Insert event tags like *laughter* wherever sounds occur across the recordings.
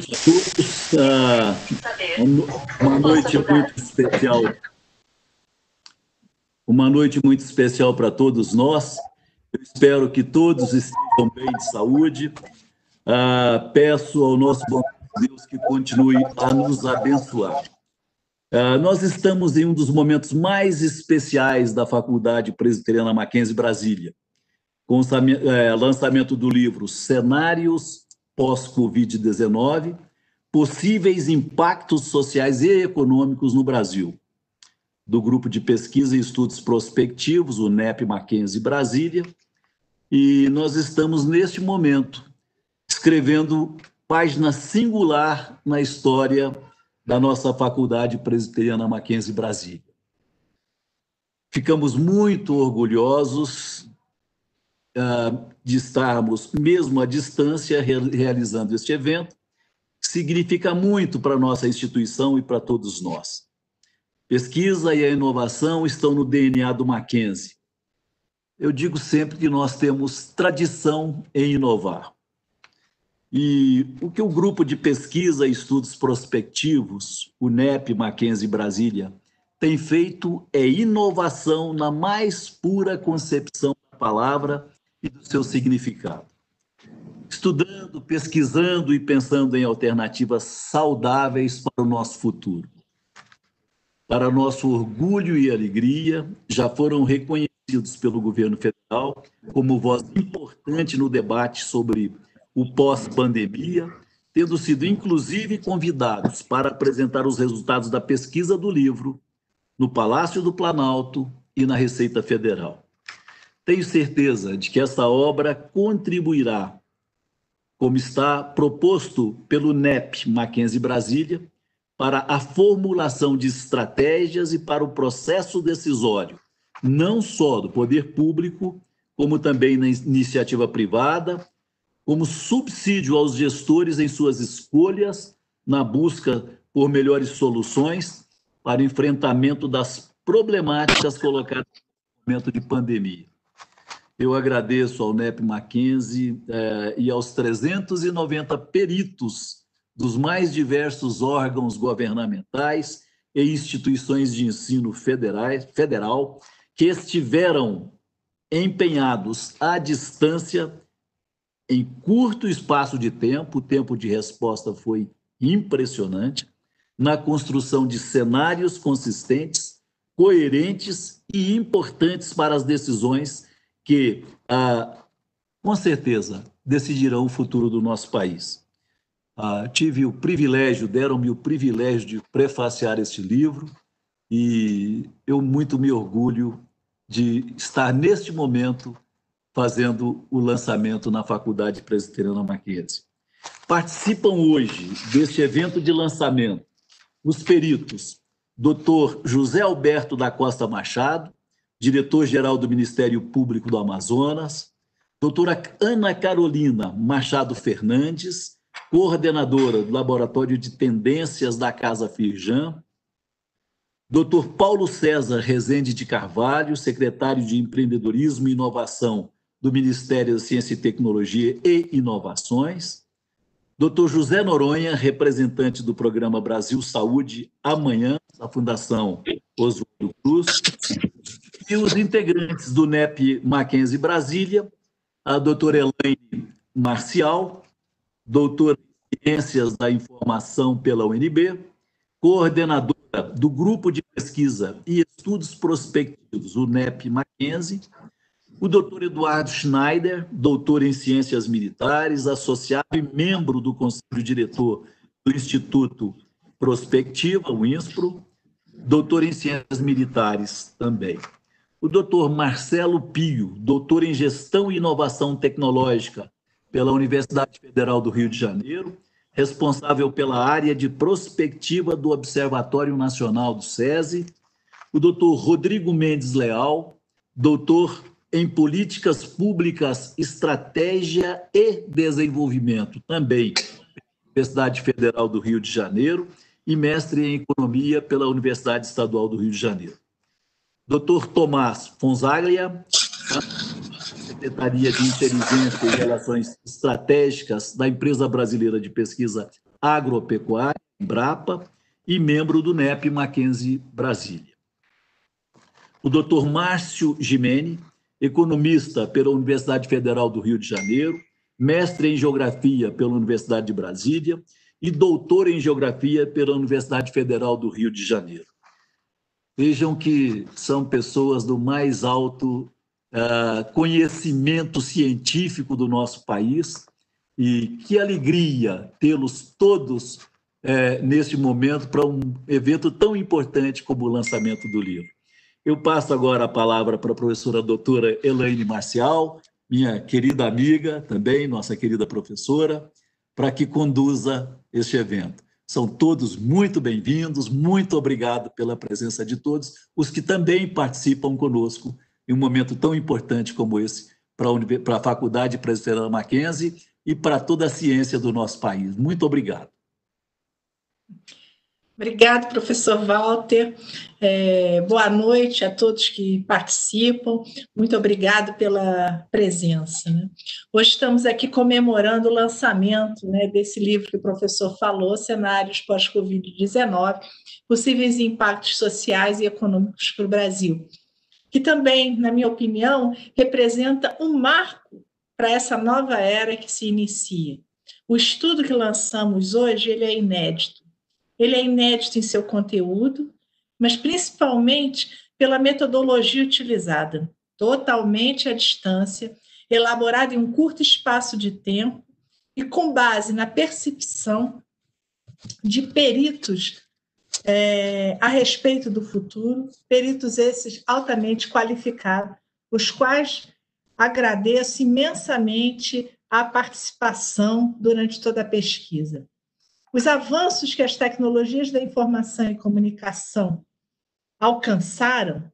noite a todos. Ah, uma noite muito especial. Uma noite muito especial para todos nós. Eu espero que todos estejam bem de saúde. Ah, peço ao nosso bom Deus que continue a nos abençoar. Ah, nós estamos em um dos momentos mais especiais da Faculdade Presbiteriana Mackenzie Brasília, com o eh, lançamento do livro Cenários pós-Covid-19, possíveis impactos sociais e econômicos no Brasil, do Grupo de Pesquisa e Estudos Prospectivos, o NEP Mackenzie Brasília, e nós estamos, neste momento, escrevendo página singular na história da nossa Faculdade Presbiteriana Mackenzie Brasília. Ficamos muito orgulhosos de estarmos, mesmo à distância, realizando este evento, significa muito para a nossa instituição e para todos nós. Pesquisa e a inovação estão no DNA do Mackenzie. Eu digo sempre que nós temos tradição em inovar. E o que o grupo de pesquisa e estudos prospectivos, o NEP Mackenzie Brasília, tem feito é inovação na mais pura concepção da palavra e do seu significado. Estudando, pesquisando e pensando em alternativas saudáveis para o nosso futuro. Para nosso orgulho e alegria, já foram reconhecidos pelo governo federal como voz importante no debate sobre o pós-pandemia, tendo sido inclusive convidados para apresentar os resultados da pesquisa do livro no Palácio do Planalto e na Receita Federal. Tenho certeza de que essa obra contribuirá, como está proposto pelo NEP Mackenzie Brasília, para a formulação de estratégias e para o processo decisório, não só do poder público, como também na iniciativa privada, como subsídio aos gestores em suas escolhas na busca por melhores soluções para enfrentamento das problemáticas colocadas no momento de pandemia. Eu agradeço ao NEP Mackenzie eh, e aos 390 peritos dos mais diversos órgãos governamentais e instituições de ensino federais, federal que estiveram empenhados à distância em curto espaço de tempo, o tempo de resposta foi impressionante, na construção de cenários consistentes, coerentes e importantes para as decisões que, ah, com certeza, decidirão o futuro do nosso país. Ah, tive o privilégio, deram-me o privilégio de prefaciar este livro e eu muito me orgulho de estar neste momento fazendo o lançamento na Faculdade Presbiteriana Mackenzie. Participam hoje deste evento de lançamento os peritos Dr. José Alberto da Costa Machado, diretor-geral do Ministério Público do Amazonas, doutora Ana Carolina Machado Fernandes, coordenadora do Laboratório de Tendências da Casa Firjan, doutor Paulo César Rezende de Carvalho, secretário de Empreendedorismo e Inovação do Ministério da Ciência e Tecnologia e Inovações, doutor José Noronha, representante do programa Brasil Saúde Amanhã, da Fundação Oswaldo Cruz, e os integrantes do NEP Mackenzie Brasília, a doutora Elaine Marcial, doutora em Ciências da Informação pela UNB, coordenadora do Grupo de Pesquisa e Estudos Prospectivos, o NEP Mackenzie, o doutor Eduardo Schneider, doutor em Ciências Militares, associado e membro do Conselho Diretor do Instituto Prospectiva, o INSPRO, doutor em Ciências Militares também o doutor Marcelo Pio, doutor em Gestão e Inovação Tecnológica pela Universidade Federal do Rio de Janeiro, responsável pela área de prospectiva do Observatório Nacional do SESI, o doutor Rodrigo Mendes Leal, doutor em Políticas Públicas, Estratégia e Desenvolvimento, também Universidade Federal do Rio de Janeiro, e mestre em Economia pela Universidade Estadual do Rio de Janeiro. Dr. Tomás Fonzaglia, Secretaria de Inteligência e Relações Estratégicas da Empresa Brasileira de Pesquisa Agropecuária, Embrapa, e membro do NEP Mackenzie Brasília. O Dr. Márcio Gimene, economista pela Universidade Federal do Rio de Janeiro, mestre em Geografia pela Universidade de Brasília e doutor em Geografia pela Universidade Federal do Rio de Janeiro. Vejam que são pessoas do mais alto uh, conhecimento científico do nosso país e que alegria tê-los todos uh, neste momento para um evento tão importante como o lançamento do livro. Eu passo agora a palavra para a professora doutora Elaine Marcial, minha querida amiga também, nossa querida professora, para que conduza este evento. São todos muito bem-vindos, muito obrigado pela presença de todos, os que também participam conosco em um momento tão importante como esse para a Faculdade Presbiteriana Mackenzie e para toda a ciência do nosso país. Muito obrigado. Obrigado, professor Walter. É, boa noite a todos que participam. Muito obrigado pela presença. Né? Hoje estamos aqui comemorando o lançamento né, desse livro que o professor falou, Cenários pós-Covid-19, possíveis impactos sociais e econômicos para o Brasil, que também, na minha opinião, representa um marco para essa nova era que se inicia. O estudo que lançamos hoje ele é inédito ele é inédito em seu conteúdo, mas principalmente pela metodologia utilizada, totalmente à distância, elaborado em um curto espaço de tempo e com base na percepção de peritos é, a respeito do futuro, peritos esses altamente qualificados, os quais agradeço imensamente a participação durante toda a pesquisa os avanços que as tecnologias da informação e comunicação alcançaram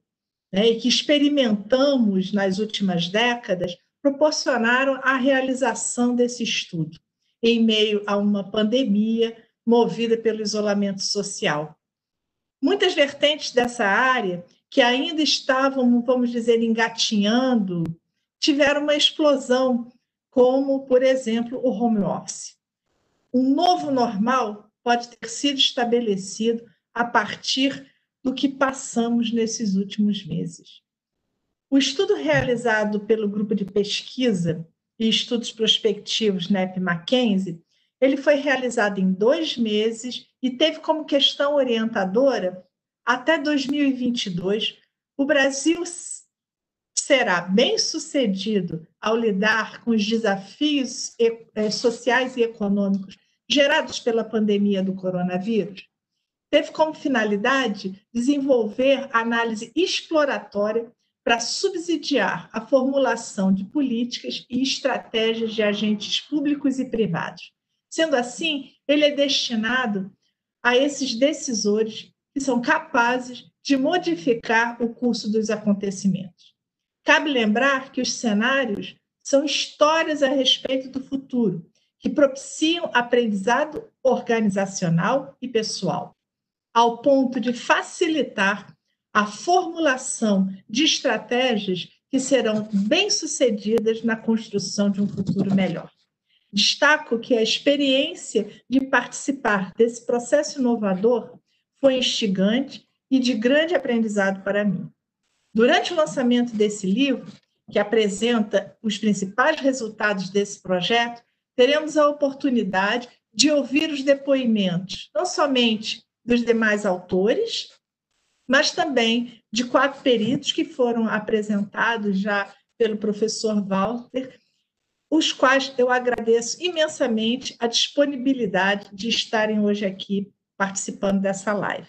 né, e que experimentamos nas últimas décadas proporcionaram a realização desse estudo em meio a uma pandemia movida pelo isolamento social. Muitas vertentes dessa área que ainda estavam, vamos dizer, engatinhando, tiveram uma explosão, como, por exemplo, o home office um novo normal pode ter sido estabelecido a partir do que passamos nesses últimos meses. O estudo realizado pelo grupo de pesquisa e estudos prospectivos NEP Mackenzie, ele foi realizado em dois meses e teve como questão orientadora até 2022 o Brasil será bem sucedido ao lidar com os desafios eh, sociais e econômicos gerados pela pandemia do coronavírus, teve como finalidade desenvolver análise exploratória para subsidiar a formulação de políticas e estratégias de agentes públicos e privados. Sendo assim, ele é destinado a esses decisores que são capazes de modificar o curso dos acontecimentos. Cabe lembrar que os cenários são histórias a respeito do futuro que propiciam aprendizado organizacional e pessoal, ao ponto de facilitar a formulação de estratégias que serão bem-sucedidas na construção de um futuro melhor. Destaco que a experiência de participar desse processo inovador foi instigante e de grande aprendizado para mim. Durante o lançamento desse livro, que apresenta os principais resultados desse projeto, teremos a oportunidade de ouvir os depoimentos, não somente dos demais autores, mas também de quatro peritos que foram apresentados já pelo professor Walter, os quais eu agradeço imensamente a disponibilidade de estarem hoje aqui participando dessa live.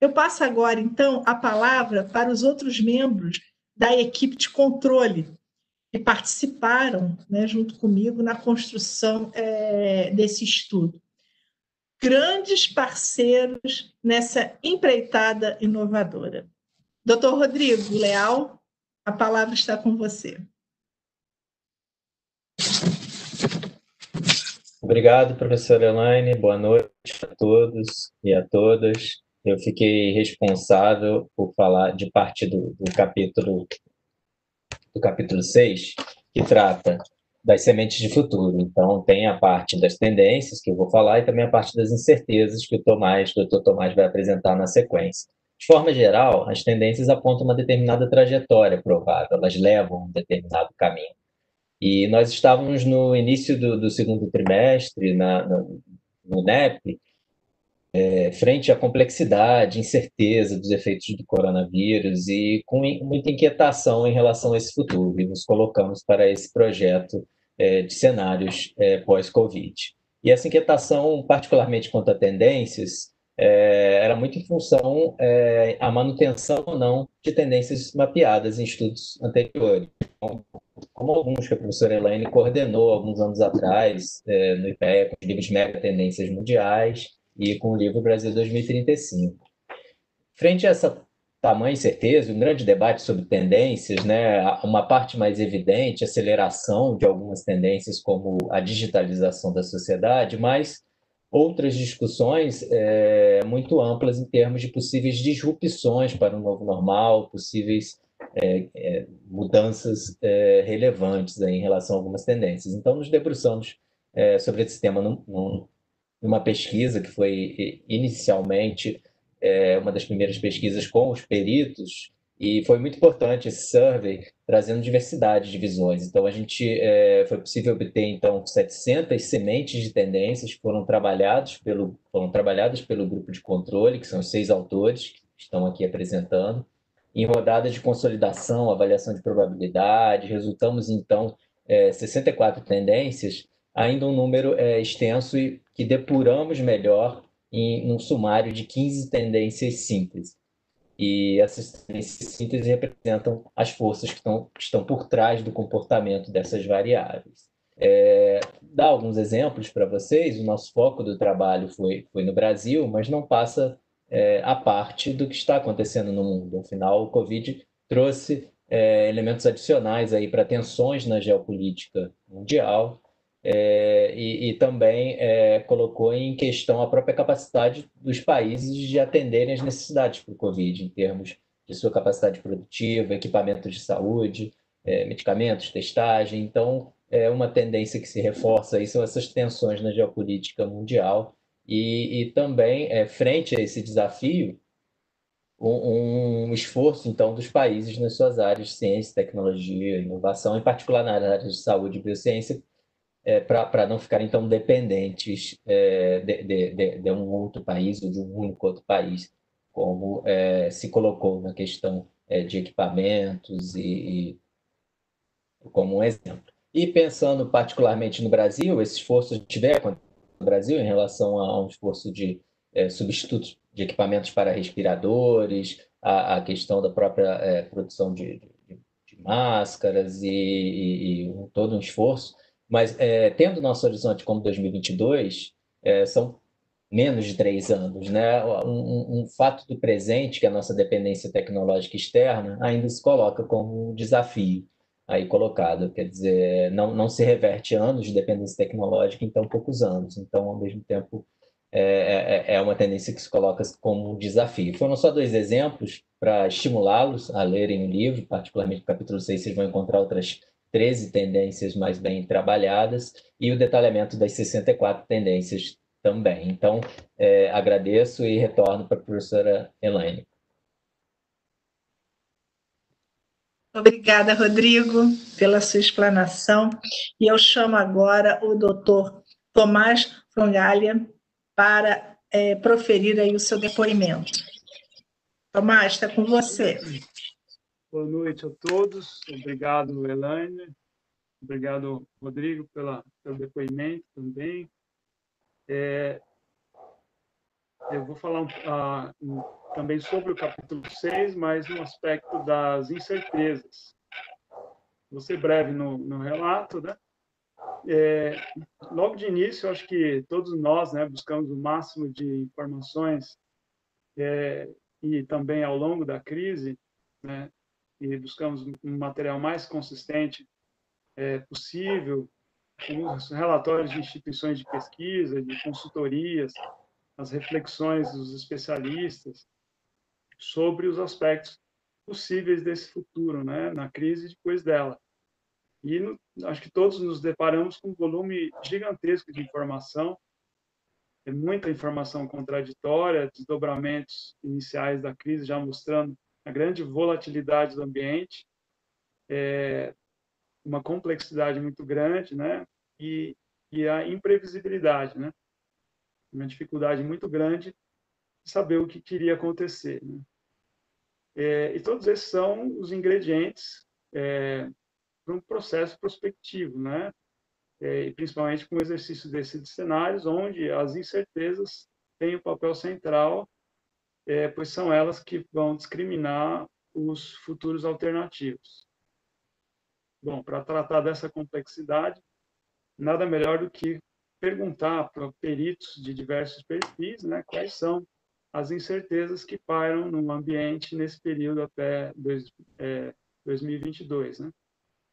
Eu passo agora, então, a palavra para os outros membros da equipe de controle que participaram, né, junto comigo, na construção é, desse estudo. Grandes parceiros nessa empreitada inovadora. Doutor Rodrigo Leal, a palavra está com você. Obrigado, professora Elaine. Boa noite a todos e a todas. Eu fiquei responsável por falar de parte do, do capítulo do capítulo 6, que trata das sementes de futuro. Então, tem a parte das tendências, que eu vou falar, e também a parte das incertezas, que o Tomás, o doutor Tomás, vai apresentar na sequência. De forma geral, as tendências apontam uma determinada trajetória provável, elas levam um determinado caminho. E nós estávamos no início do, do segundo trimestre, na, no, no NEP, é, frente à complexidade, incerteza dos efeitos do coronavírus e com muita inquietação em relação a esse futuro. E nos colocamos para esse projeto é, de cenários é, pós-Covid. E essa inquietação, particularmente quanto a tendências, é, era muito em função é, a manutenção ou não de tendências mapeadas em estudos anteriores. Então, como alguns que a professora Elaine coordenou alguns anos atrás é, no IPEA, com os livros Mega Tendências Mundiais e com o livro Brasil 2035. Frente a essa tamanha incerteza, um grande debate sobre tendências, né, uma parte mais evidente, aceleração de algumas tendências como a digitalização da sociedade, mas outras discussões é, muito amplas em termos de possíveis disrupções para o novo normal, possíveis é, é, mudanças é, relevantes em relação a algumas tendências. Então, nos debruçamos é, sobre esse tema num, num, numa pesquisa que foi inicialmente é, uma das primeiras pesquisas com os peritos, e foi muito importante esse survey, trazendo diversidade de visões. Então, a gente é, foi possível obter então 700 sementes de tendências que foram trabalhadas pelo foram trabalhadas pelo grupo de controle, que são os seis autores que estão aqui apresentando, em rodadas de consolidação, avaliação de probabilidade. Resultamos então é, 64 tendências, ainda um número é, extenso e que depuramos melhor em um sumário de 15 tendências simples. E essas tendências simples representam as forças que estão, que estão por trás do comportamento dessas variáveis. É, dar alguns exemplos para vocês. O nosso foco do trabalho foi, foi no Brasil, mas não passa é, a parte do que está acontecendo no mundo. Afinal, o Covid trouxe é, elementos adicionais aí para tensões na geopolítica mundial é, e, e, também é, colocou em questão a própria capacidade dos países de atenderem as necessidades para o Covid, em termos de sua capacidade produtiva, equipamentos de saúde, é, medicamentos, testagem. Então, é uma tendência que se reforça aí são essas tensões na geopolítica mundial e, e também, é, frente a esse desafio, um, um, esforço, então, dos países nas suas áreas de ciência, tecnologia, inovação, em particular na área de saúde e biociência, é, para não ficarem tão dependentes é, de, de, de, um outro país ou de um único outro país, como é, se colocou na questão é, de equipamentos e, e, como um exemplo. E pensando particularmente no Brasil, esse esforço tiver no Brasil em relação a um esforço de é, substitutos de equipamentos para respiradores, a, a questão da própria é, produção de, de, de máscaras e, e, e todo um esforço mas é, tendo nosso horizonte como 2022, é, são menos de três anos, né? Um, um, fato do presente, que é a nossa dependência tecnológica externa, ainda se coloca como um desafio aí colocado, quer dizer, não, não se reverte anos de dependência tecnológica em tão poucos anos. Então, ao mesmo tempo, é, é, é uma tendência que se coloca como um desafio. Foram só dois exemplos para estimulá-los a lerem o livro, particularmente no capítulo 6, vocês vão encontrar outras 13 tendências mais bem trabalhadas e o detalhamento das 64 tendências também. Então, é, agradeço e retorno para a professora Elaine. Obrigada, Rodrigo, pela sua explanação. E eu chamo agora o doutor Tomás Frongalha para é, proferir aí o seu depoimento. Tomás, está com você. Boa noite a todos. Obrigado, Elaine. Obrigado, Rodrigo, pela, pelo depoimento também. É, eu vou falar uh, também sobre o capítulo 6, mas no aspecto das incertezas. Vou ser breve no, no relato, né? É, logo de início, acho que todos nós né, buscamos o máximo de informações é, e também ao longo da crise, né, e buscamos um material mais consistente é, possível, com os relatórios de instituições de pesquisa, de consultorias, as reflexões dos especialistas sobre os aspectos possíveis desse futuro, né, na crise e depois dela. E no, acho que todos nos deparamos com um volume gigantesco de informação, é muita informação contraditória, desdobramentos iniciais da crise já mostrando a grande volatilidade do ambiente, é, uma complexidade muito grande, né? E, e a imprevisibilidade, né? Uma dificuldade muito grande de saber o que queria acontecer. Né? É, e todos esses são os ingredientes é, para um processo prospectivo, né? É, principalmente com o exercício desses de cenários, onde as incertezas têm o um papel central, é, pois são elas que vão discriminar os futuros alternativos. Bom, para tratar dessa complexidade, nada melhor do que perguntar para peritos de diversos perfis né, quais são as incertezas que pairam no ambiente nesse período até dois, é, 2022. Né?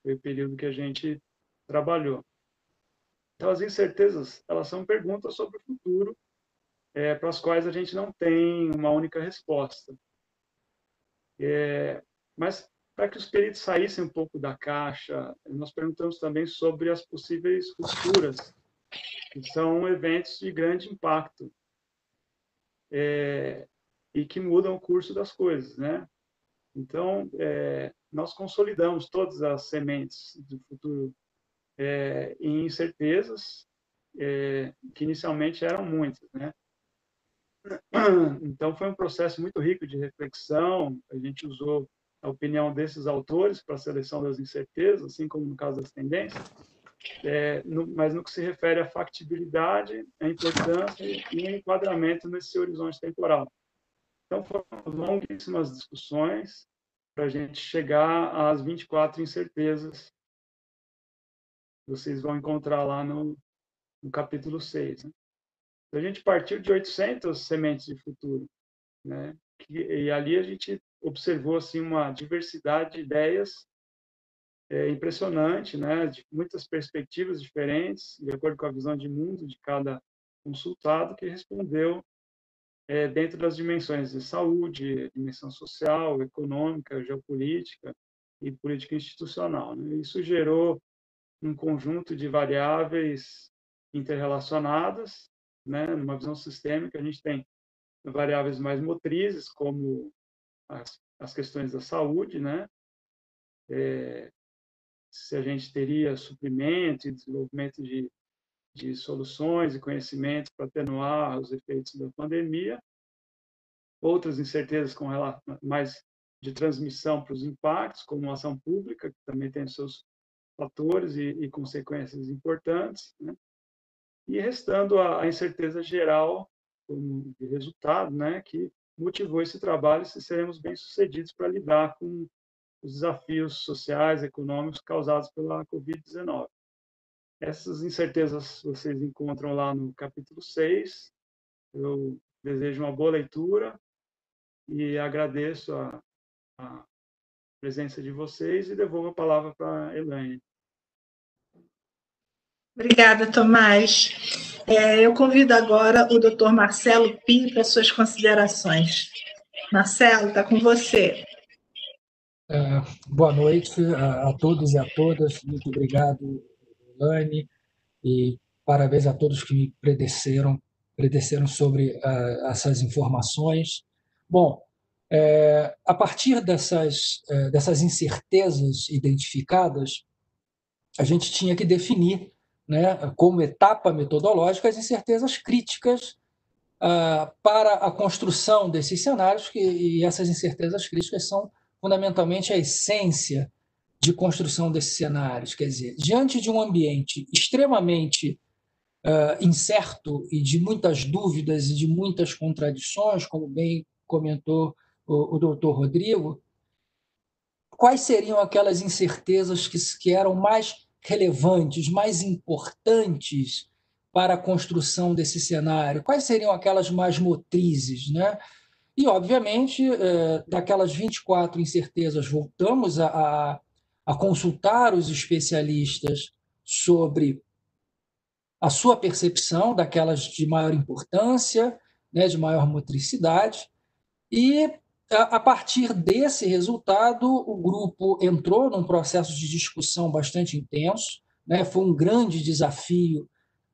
Foi o período que a gente trabalhou. Então, as incertezas, elas são perguntas sobre o futuro, é, para as quais a gente não tem uma única resposta. É, mas, para que os peritos saíssem um pouco da caixa, nós perguntamos também sobre as possíveis rupturas, que são eventos de grande impacto é, e que mudam o curso das coisas, né? Então, é, nós consolidamos todas as sementes do futuro é, em incertezas, é, que inicialmente eram muitas, né? Então, foi um processo muito rico de reflexão, a gente usou a opinião desses autores para a seleção das incertezas, assim como no caso das tendências, é, no, mas no que se refere à factibilidade, à importância e ao enquadramento nesse horizonte temporal. Então, foram longuíssimas discussões para a gente chegar às 24 incertezas vocês vão encontrar lá no, no capítulo 6. Né? A gente partiu de 800 sementes de futuro, né? E ali a gente observou assim uma diversidade de ideias é, impressionante, né, de muitas perspectivas diferentes, de acordo com a visão de mundo de cada consultado, que respondeu é, dentro das dimensões de saúde, dimensão social, econômica, geopolítica e política institucional. Né? Isso gerou um conjunto de variáveis interrelacionadas, né? numa visão sistêmica, a gente tem variáveis mais motrizes, como as, as questões da saúde, né? É, se a gente teria suprimento e desenvolvimento de, de soluções e conhecimentos para atenuar os efeitos da pandemia. Outras incertezas com relação mais de transmissão para os impactos, como a ação pública, que também tem seus fatores e, e consequências importantes, né? E restando a, incerteza geral de resultado, né, que motivou esse trabalho se seremos bem sucedidos para lidar com os desafios sociais, econômicos causados pela Covid-19. Essas incertezas vocês encontram lá no capítulo 6. Eu desejo uma boa leitura e agradeço a, a presença de vocês e devolvo a palavra para a Elaine. Obrigada, Tomás. É, eu convido agora o doutor Marcelo Pinto para suas considerações. Marcelo, está com você. É, boa noite a, a, todos e a todas. Muito obrigado, Lani, e parabéns a todos que me predeceram, predeceram sobre uh, essas informações. Bom, é, a partir dessas, é, dessas incertezas identificadas, a gente tinha que definir, né, como etapa metodológica, as incertezas críticas uh, para a construção desses cenários, que, e essas incertezas críticas são fundamentalmente a essência de construção desses cenários. Quer dizer, diante de um ambiente extremamente uh, incerto e de muitas dúvidas e de muitas contradições, como bem comentou o, o doutor Rodrigo, quais seriam aquelas incertezas que, que eram mais relevantes, mais importantes para a construção desse cenário? Quais seriam aquelas mais motrizes, né? E, obviamente, é, daquelas 24 incertezas, voltamos a, a, a consultar os especialistas sobre a sua percepção daquelas de maior importância, né, de maior motricidade, e a partir desse resultado, o grupo entrou num processo de discussão bastante intenso. Né? Foi um grande desafio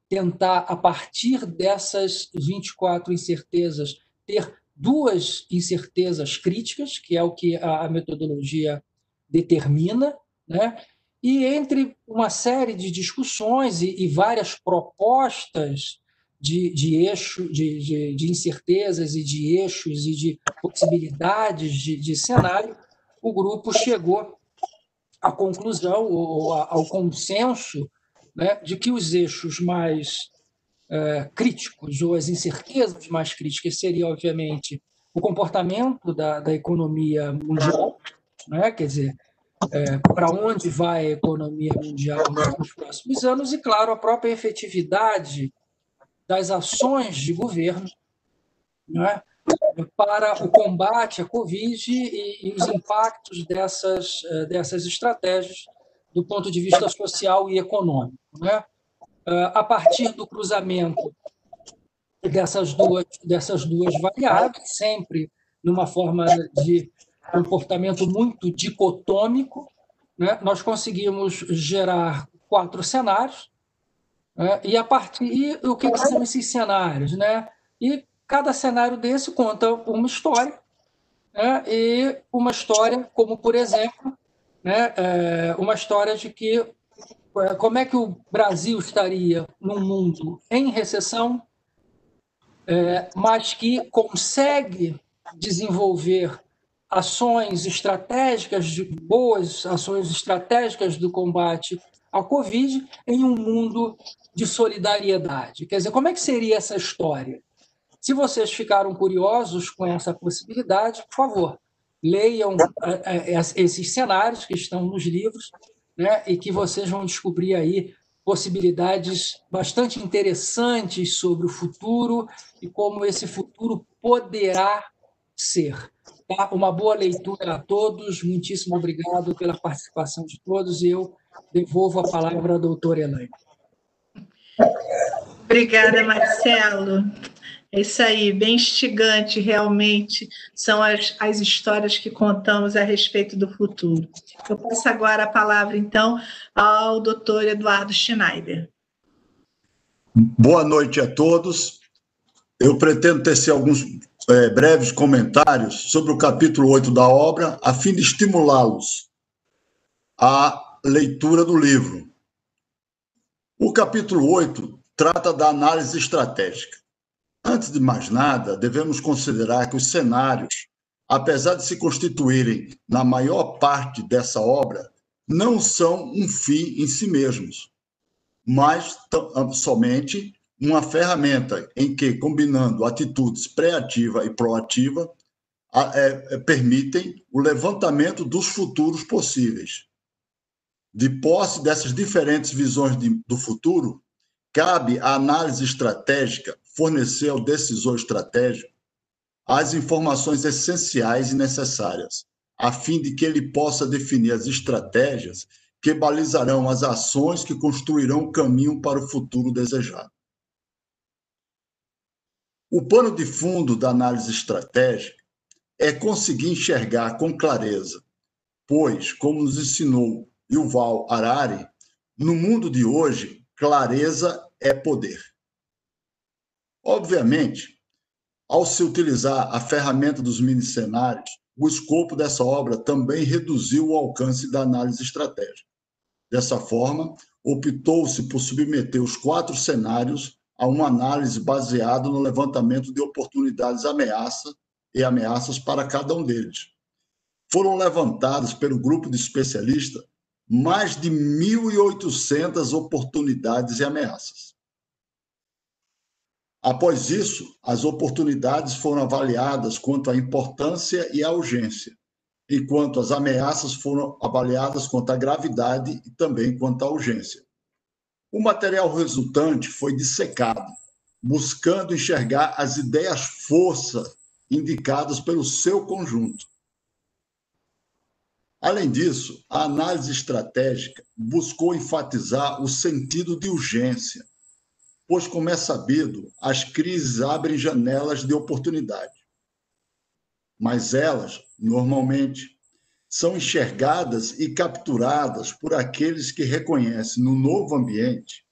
tentar, a partir dessas 24 incertezas, ter duas incertezas críticas, que é o que a metodologia determina, né? e entre uma série de discussões e, e várias propostas de, de eixo, de, de, de, incertezas e de eixos e de possibilidades de, de cenário, o grupo chegou à conclusão ou ao consenso né, de que os eixos mais é, críticos ou as incertezas mais críticas seriam, obviamente, o comportamento da, da economia mundial, né, quer dizer, é, para onde vai a economia mundial nos próximos anos e, claro, a própria efetividade das ações de governo né, para o combate à Covid e, e, os impactos dessas, é, dessas estratégias do ponto de vista social e econômico. Né? A partir do cruzamento dessas duas, dessas duas variáveis, sempre numa forma de comportamento muito dicotômico, né? nós conseguimos gerar quatro cenários, né? e a partir e o que, que são esses cenários, né? E cada cenário desse conta uma história, né? e uma história como, por exemplo, né? É uma história de que é, como é que o Brasil estaria num mundo em recessão, é, mas que consegue desenvolver ações estratégicas, de boas ações estratégicas do combate à Covid em um mundo de solidariedade. Quer dizer, como é que seria essa história? Se vocês ficaram curiosos com essa possibilidade, por favor, leiam é, é, esses cenários que estão nos livros, né, e que vocês vão descobrir aí possibilidades bastante interessantes sobre o futuro e como esse futuro poderá ser. Tá? Uma boa leitura a todos, muitíssimo obrigado pela participação de todos e eu devolvo a palavra à doutora Elaine. Obrigada, Marcelo. É isso aí, bem instigante realmente são as, as histórias que contamos a respeito do futuro. Eu passo agora a palavra, então, ao doutor Eduardo Schneider. Boa noite a todos. Eu pretendo tecer alguns é, breves comentários sobre o capítulo 8 da obra, a fim de estimulá-los à leitura do livro. O capítulo 8 trata da análise estratégica. Antes de mais nada, devemos considerar que os cenários, apesar de se constituírem na maior parte dessa obra, não são um fim em si mesmos, mas somente uma ferramenta em que, combinando atitudes pré-ativa e proativa, é, permitem o levantamento dos futuros possíveis. De posse dessas diferentes visões de, do futuro, cabe à análise estratégica fornecer ao decisor estratégico as informações essenciais e necessárias, a fim de que ele possa definir as estratégias que balizarão as ações que construirão o caminho para o futuro desejado. O pano de fundo da análise estratégica é conseguir enxergar com clareza, pois, como nos ensinou Yuval Harari, no mundo de hoje, clareza é poder. Obviamente, ao se utilizar a ferramenta dos mini-cenários, o escopo dessa obra também reduziu o alcance da análise estratégica. Dessa forma, optou-se por submeter os quatro cenários a uma análise baseada no levantamento de oportunidades ameaça e ameaças para cada um deles. Foram levantadas pelo grupo de especialistas mais de 1.800 oportunidades e ameaças. Após isso, as oportunidades foram avaliadas quanto à importância e à urgência, enquanto as ameaças foram avaliadas quanto à gravidade e também quanto à urgência. O material resultante foi dissecado, buscando enxergar as ideias força indicadas pelo seu conjunto. Além disso, a análise estratégica buscou enfatizar o sentido de urgência, pois, como é sabido, as crises abrem janelas de oportunidade. mas elas, normalmente, são enxergadas e capturadas por aqueles que reconhecem no novo ambiente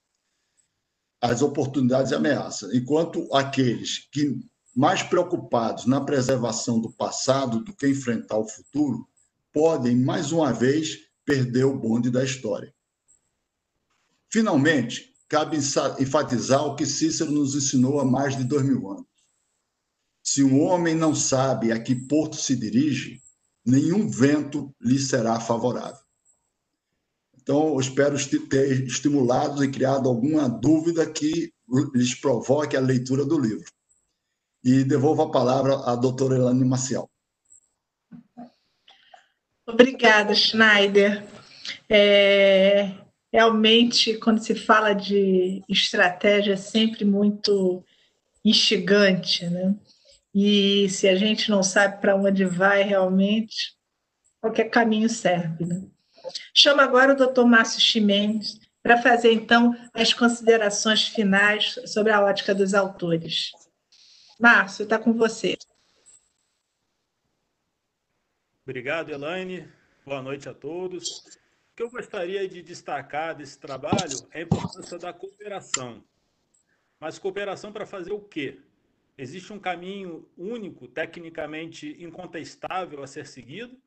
as oportunidades e ameaças, enquanto aqueles que mais preocupados na preservação do passado do que enfrentar o futuro podem mais uma vez perder o bonde da história. Finalmente, cabe enfatizar o que Cícero nos ensinou há mais de dois mil anos. Se um homem não sabe a que porto se dirige, nenhum vento lhe será favorável. Então, eu espero ter estimulado e criado alguma dúvida que lhes provoque a leitura do livro. E devolvo a palavra à doutora Elane Maciel. Obrigada, Schneider. É, realmente, quando se fala de estratégia, é sempre muito instigante, né? E se a gente não sabe para onde vai realmente, qualquer caminho serve. Né? Chamo agora o doutor Márcio Ximenes para fazer, então, as considerações finais sobre a ótica dos autores. Márcio, está com você. Obrigado, Elaine. Boa noite a todos. O que eu gostaria de destacar desse trabalho é a importância da cooperação. Mas cooperação para fazer o quê? Existe um caminho único, tecnicamente incontestável a ser seguido?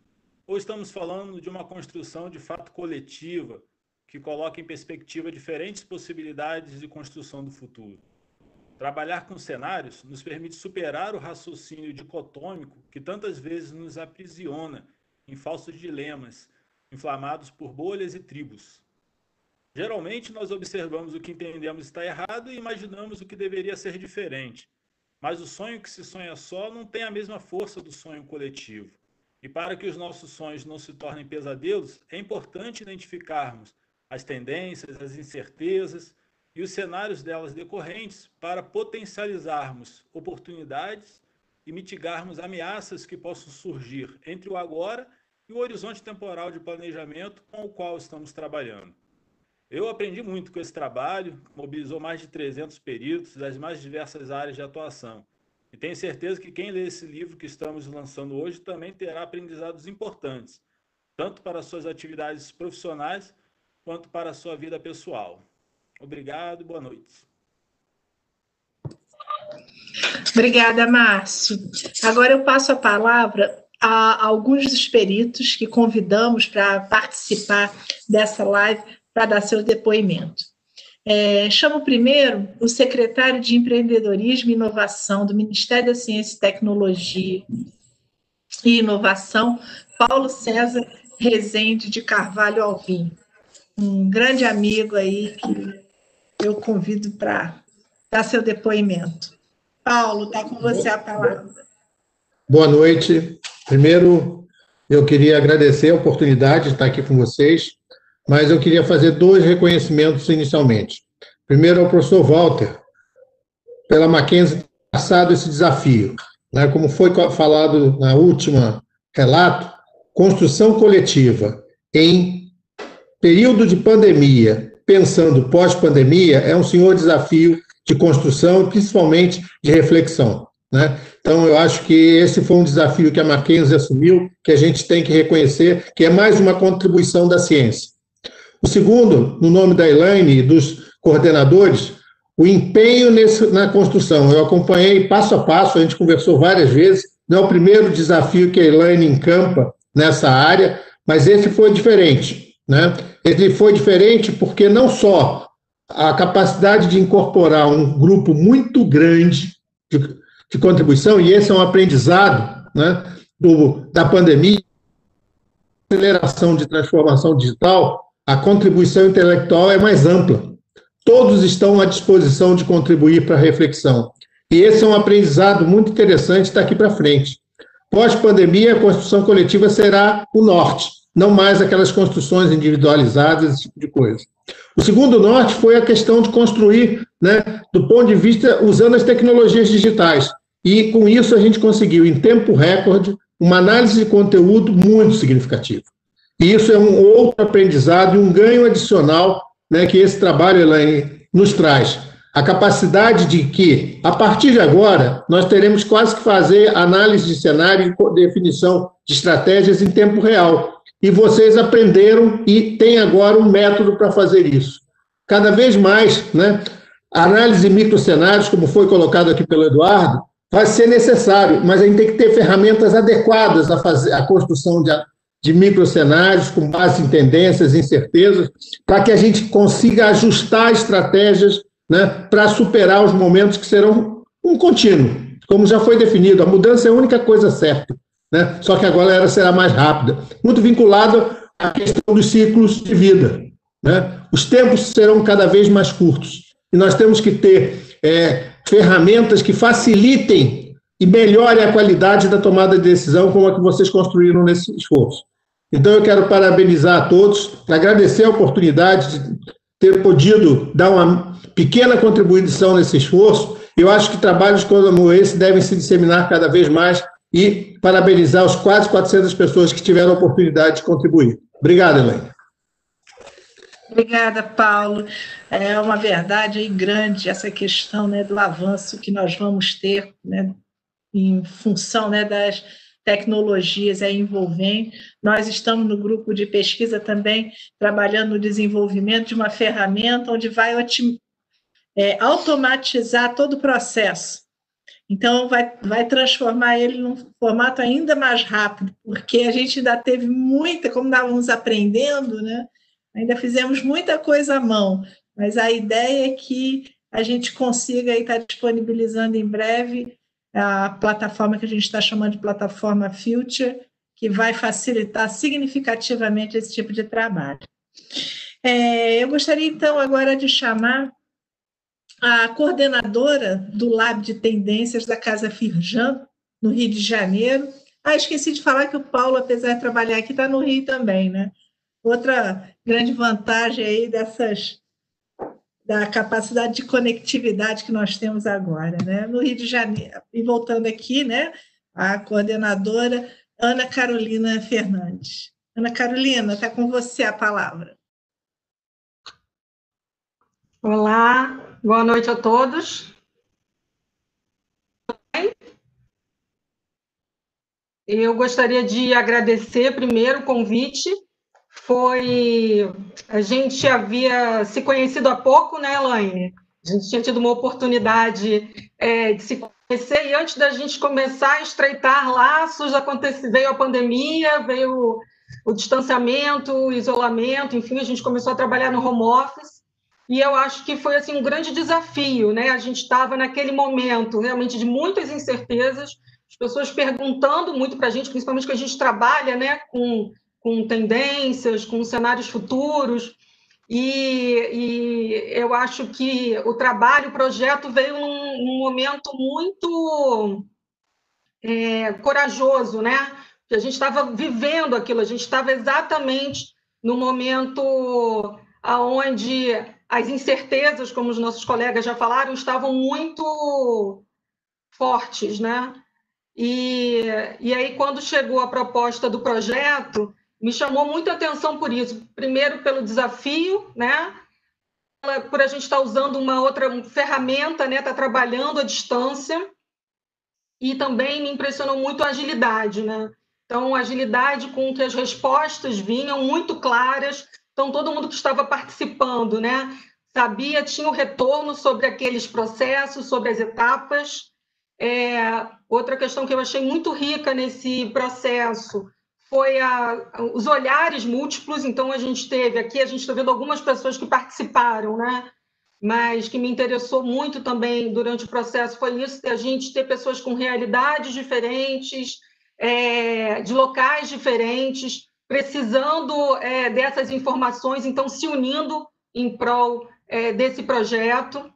Ou estamos falando de uma construção de fato coletiva, que coloca em perspectiva diferentes possibilidades de construção do futuro? Trabalhar com cenários nos permite superar o raciocínio dicotômico que tantas vezes nos aprisiona em falsos dilemas, inflamados por bolhas e tribos. Geralmente, nós observamos o que entendemos está errado e imaginamos o que deveria ser diferente mas o sonho que se sonha só não tem a mesma força do sonho coletivo. E para que os nossos sonhos não se tornem pesadelos, é importante identificarmos as tendências, as incertezas e os cenários delas decorrentes para potencializarmos oportunidades e mitigarmos ameaças que possam surgir entre o agora e o horizonte temporal de planejamento com o qual estamos trabalhando. Eu aprendi muito com esse trabalho, mobilizou mais de 300 peritos das mais diversas áreas de atuação. E tenho certeza que quem lê esse livro que estamos lançando hoje também terá aprendizados importantes, tanto para suas atividades profissionais quanto para a sua vida pessoal. Obrigado, boa noite. Obrigada, Márcio. Agora eu passo a palavra a alguns dos peritos que convidamos para participar dessa live para dar seu depoimento. É, chamo primeiro o secretário de Empreendedorismo e Inovação do Ministério da Ciência e Tecnologia e Inovação, Paulo César Rezende de Carvalho Alvim, um grande amigo aí que eu convido para dar seu depoimento. Paulo, está com você a palavra. Boa noite. Primeiro, eu queria agradecer a oportunidade de estar aqui com vocês mas eu queria fazer dois reconhecimentos inicialmente. Primeiro ao professor Walter, pela Mackenzie passado esse desafio. Né? Como foi falado na última relato, construção coletiva em período de pandemia, pensando pós-pandemia, é um senhor desafio de construção, principalmente de reflexão. Né? Então, eu acho que esse foi um desafio que a Mackenzie assumiu, que a gente tem que reconhecer, que é mais uma contribuição da ciência. O segundo, no nome da Elaine e dos coordenadores, o empenho nesse, na construção. Eu acompanhei passo a passo, a gente conversou várias vezes, não é o primeiro desafio que a Elaine encampa nessa área, mas esse foi diferente. Né? Ele foi diferente porque não só a capacidade de incorporar um grupo muito grande de, de contribuição, e esse é um aprendizado né, do, da pandemia, aceleração de transformação digital, a contribuição intelectual é mais ampla. Todos estão à disposição de contribuir para a reflexão. E esse é um aprendizado muito interessante daqui para frente. Pós-pandemia, a construção coletiva será o norte, não mais aquelas construções individualizadas, esse tipo de coisa. O segundo norte foi a questão de construir, né, do ponto de vista usando as tecnologias digitais. E com isso a gente conseguiu, em tempo recorde, uma análise de conteúdo muito significativa. E isso é um outro aprendizado e um ganho adicional né, que esse trabalho Elaine, nos traz. a capacidade de que, a partir de agora, nós teremos quase que fazer análise de cenário e definição de estratégias em tempo real. E vocês aprenderam e têm agora um método para fazer isso. Cada vez mais, né, análise de microcenários, como foi colocado aqui pelo Eduardo, vai ser necessário, mas a gente tem que ter ferramentas adequadas a fazer construção de, de microcenários com base em tendências, incertezas, para que a gente consiga ajustar estratégias né, para superar os momentos que serão um contínuo, como já foi definido. A mudança é a única coisa certa, né? só que agora ela será mais rápida, muito vinculada à questão dos ciclos de vida. Né? Os tempos serão cada vez mais curtos e nós temos que ter é, ferramentas que facilitem e melhorem a qualidade da tomada de decisão, como a que vocês construíram nesse esforço. Então, eu quero parabenizar a todos, agradecer a oportunidade de ter podido dar uma pequena contribuição nesse esforço. Eu acho que trabalhos como esse devem se disseminar cada vez mais e parabenizar os quase 400 pessoas que tiveram a oportunidade de contribuir. Obrigado, Elaine. Obrigada, Paulo. É uma verdade grande essa questão né, do avanço que nós vamos ter né, em função né, das tecnologias é envolvente. Nós estamos no grupo de pesquisa também trabalhando no desenvolvimento de uma ferramenta onde vai é, automatizar todo o processo. Então, vai, vai transformar ele num formato ainda mais rápido, porque a gente ainda teve muita, como estávamos aprendendo, né? Ainda fizemos muita coisa à mão, mas a ideia é que a gente consiga estar disponibilizando em breve a plataforma que a gente está chamando de plataforma Future, que vai facilitar significativamente esse tipo de trabalho. É, eu gostaria, então, agora de chamar a coordenadora do Lab de Tendências da Casa Firjan, no Rio de Janeiro. Ah, esqueci de falar que o Paulo, apesar de trabalhar aqui, está no Rio também, né? Outra grande vantagem aí dessas da capacidade de conectividade que nós temos agora, né? No Rio de Janeiro, e voltando aqui, né, a coordenadora Ana Carolina Fernandes. Ana Carolina, está com você a palavra. Olá, boa noite a todos. Eu gostaria de agradecer primeiro o convite foi. A gente havia se conhecido há pouco, né, Elaine? A gente tinha tido uma oportunidade é, de se conhecer, e antes da gente começar a estreitar laços, aconteceu, veio a pandemia, veio o distanciamento, o isolamento, enfim, a gente começou a trabalhar no home office, e eu acho que foi assim um grande desafio, né? A gente estava naquele momento realmente de muitas incertezas, as pessoas perguntando muito para a gente, principalmente que a gente trabalha, né, com com tendências, com cenários futuros. E, e, eu acho que o trabalho, o projeto veio num, num momento muito é, corajoso, né? Que a gente estava vivendo aquilo, a gente estava exatamente no momento aonde as incertezas, como os nossos colegas já falaram, estavam muito fortes, né? E, e aí, quando chegou a proposta do projeto, me chamou muita atenção por isso. Primeiro, pelo desafio, né? Por a gente estar usando uma outra ferramenta, né? Está trabalhando à distância. E também me impressionou muito a agilidade, né? Então, a agilidade com que as respostas vinham muito claras. Então, todo mundo que estava participando, né? Sabia, tinha o retorno sobre aqueles processos, sobre as etapas. É, outra questão que eu achei muito rica nesse processo foi a, os olhares múltiplos. Então, a gente teve aqui, a gente está vendo algumas pessoas que participaram, né? Mas que me interessou muito também durante o processo foi isso, a gente ter pessoas com realidades diferentes, é, de locais diferentes, precisando é, dessas informações, então se unindo em prol é, desse projeto.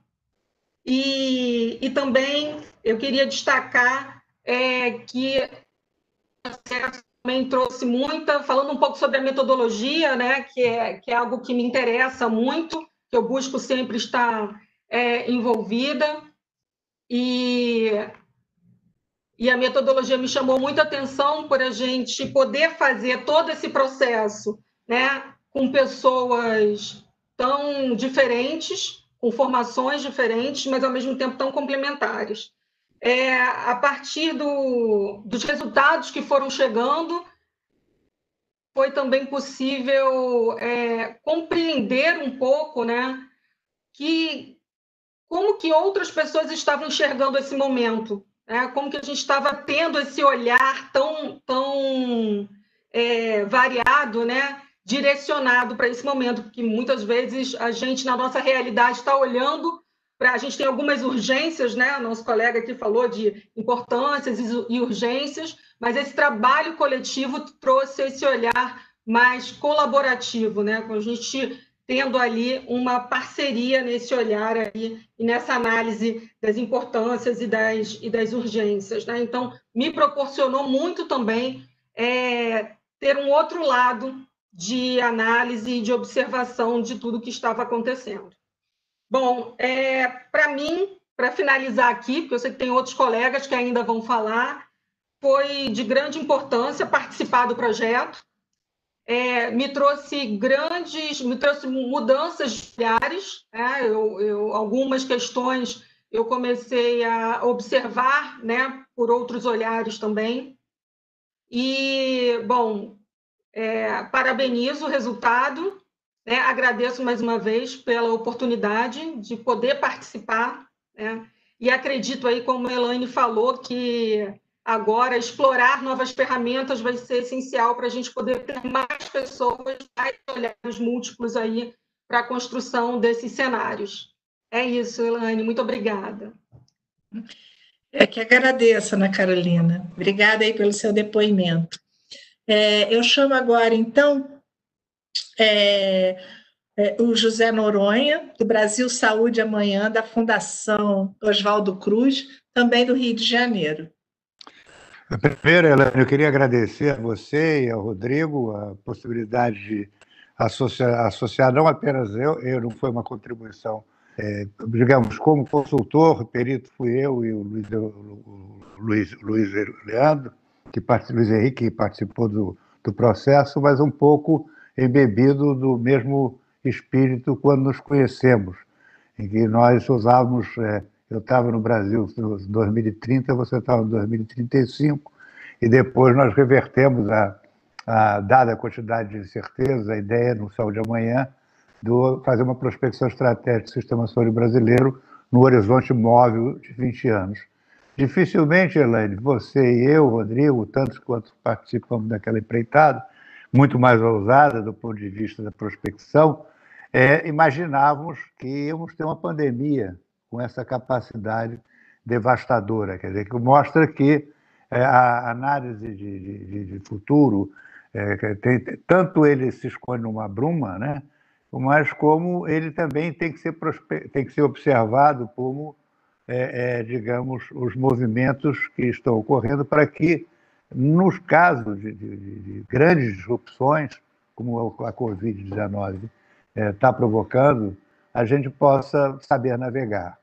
E, e também eu queria destacar é, que também trouxe muita, falando um pouco sobre a metodologia, né, que é, que é algo que me interessa muito, que eu busco sempre estar é, envolvida, e, e a metodologia me chamou muita atenção por a gente poder fazer todo esse processo né, com pessoas tão diferentes, com formações diferentes, mas ao mesmo tempo tão complementares. É, a partir do, dos resultados que foram chegando, foi também possível é, compreender um pouco, né, que como que outras pessoas estavam enxergando esse momento, né? como que a gente estava tendo esse olhar tão, tão é, variado, né? direcionado para esse momento, porque muitas vezes a gente, na nossa realidade, está olhando para. A gente tem algumas urgências, né? Nosso colega aqui falou de importâncias e urgências, mas esse trabalho coletivo trouxe esse olhar mais colaborativo, né? A gente tendo ali uma parceria nesse olhar aí e nessa análise das importâncias e das, e das urgências. Né? Então, me proporcionou muito também é, ter um outro lado de análise e de observação de tudo que estava acontecendo. Bom, é, para mim, para finalizar aqui, porque eu sei que tem outros colegas que ainda vão falar, foi de grande importância participar do projeto, é, me trouxe grandes, me trouxe mudanças de olhares, né? eu, eu, algumas questões eu comecei a observar, né, por outros olhares também. E, bom, é, parabenizo o resultado, né? agradeço mais uma vez pela oportunidade de poder participar, né? e acredito aí, como a Elaine falou, que agora explorar novas ferramentas vai ser essencial para a gente poder ter mais pessoas, mais olhares múltiplos aí para a construção desses cenários. É isso, Elaine, muito obrigada. É que agradeço, Ana Carolina. Obrigada aí pelo seu depoimento. É, eu chamo agora, então, é, é, o José Noronha, do Brasil Saúde Amanhã, da Fundação Oswaldo Cruz, também do Rio de Janeiro. Primeiro, Helena, eu queria agradecer a você e ao Rodrigo a possibilidade de associar, associar não apenas eu, eu não foi uma contribuição, é, digamos, como consultor, perito fui eu e o Luiz, Luiz, Luiz Leandro, que Luiz Henrique que participou do, do processo, mas um pouco embebido do mesmo espírito quando nos conhecemos, em que nós usávamos é, eu estava no Brasil em 2030, você estava em 2035, e depois nós revertemos a, a dada quantidade de incerteza, a ideia no Sol de Amanhã, de fazer uma prospecção estratégica do sistema saúde brasileiro no horizonte móvel de 20 anos. Dificilmente, Elaine, você e eu, Rodrigo, tantos quanto participamos daquela empreitada, muito mais ousada do ponto de vista da prospecção, é, imaginávamos que íamos ter uma pandemia com essa capacidade devastadora, quer dizer, que mostra que é, a análise de, de, de futuro, é, tem, tanto ele se esconde numa bruma, né, mas como ele também tem que ser, tem que ser observado como, é, é, digamos, os movimentos que estão ocorrendo para que, nos casos de, de grandes disrupções, como a Covid-19 está é, provocando, a gente possa saber navegar.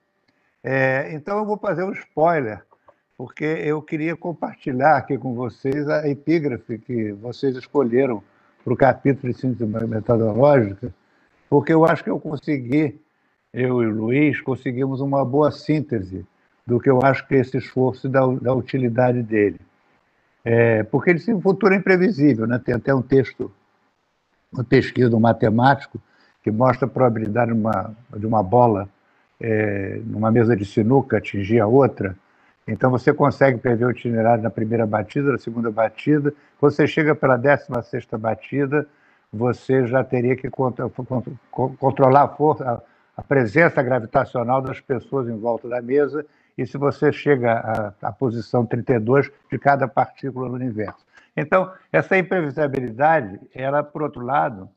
É, então, eu vou fazer um spoiler, porque eu queria compartilhar aqui com vocês a epígrafe que vocês escolheram para o capítulo de síntese metodológica, porque eu acho que eu consegui, eu e o Luiz, conseguimos uma boa síntese do que eu acho que é esse esforço da, da utilidade dele. É, porque ele, o futuro é imprevisível, né? tem até um texto, uma pesquisa do matemático que mostra a probabilidade de uma, de uma bola é, numa mesa de sinuca atingir a outra. Então você consegue prever o itinerário na primeira batida, na segunda batida. Quando você chega pela décima sexta batida, você já teria que controlar a força, a presença gravitacional das pessoas em volta da mesa e se você chega à, à posição 32 de cada partícula no universo. Então, essa imprevisibilidade, ela, por outro lado,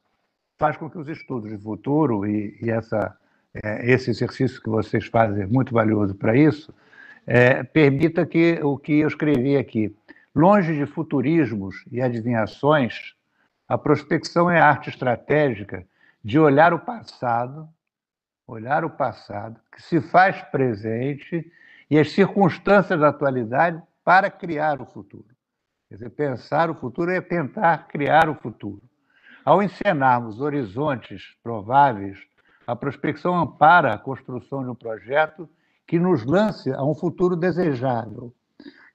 faz com que os estudos de futuro e, e essa é, esse exercício que vocês fazem é muito valioso para isso, é, permita que o que eu escrevi aqui. Longe de futurismos e adivinhações, a prospecção é a arte estratégica de olhar o passado, olhar o passado, que se faz presente e as circunstâncias da atualidade para criar o futuro. Quer dizer, pensar o futuro é tentar criar o futuro. Ao encenarmos horizontes prováveis A prospecção ampara a construção de um projeto que nos lance a um futuro desejável.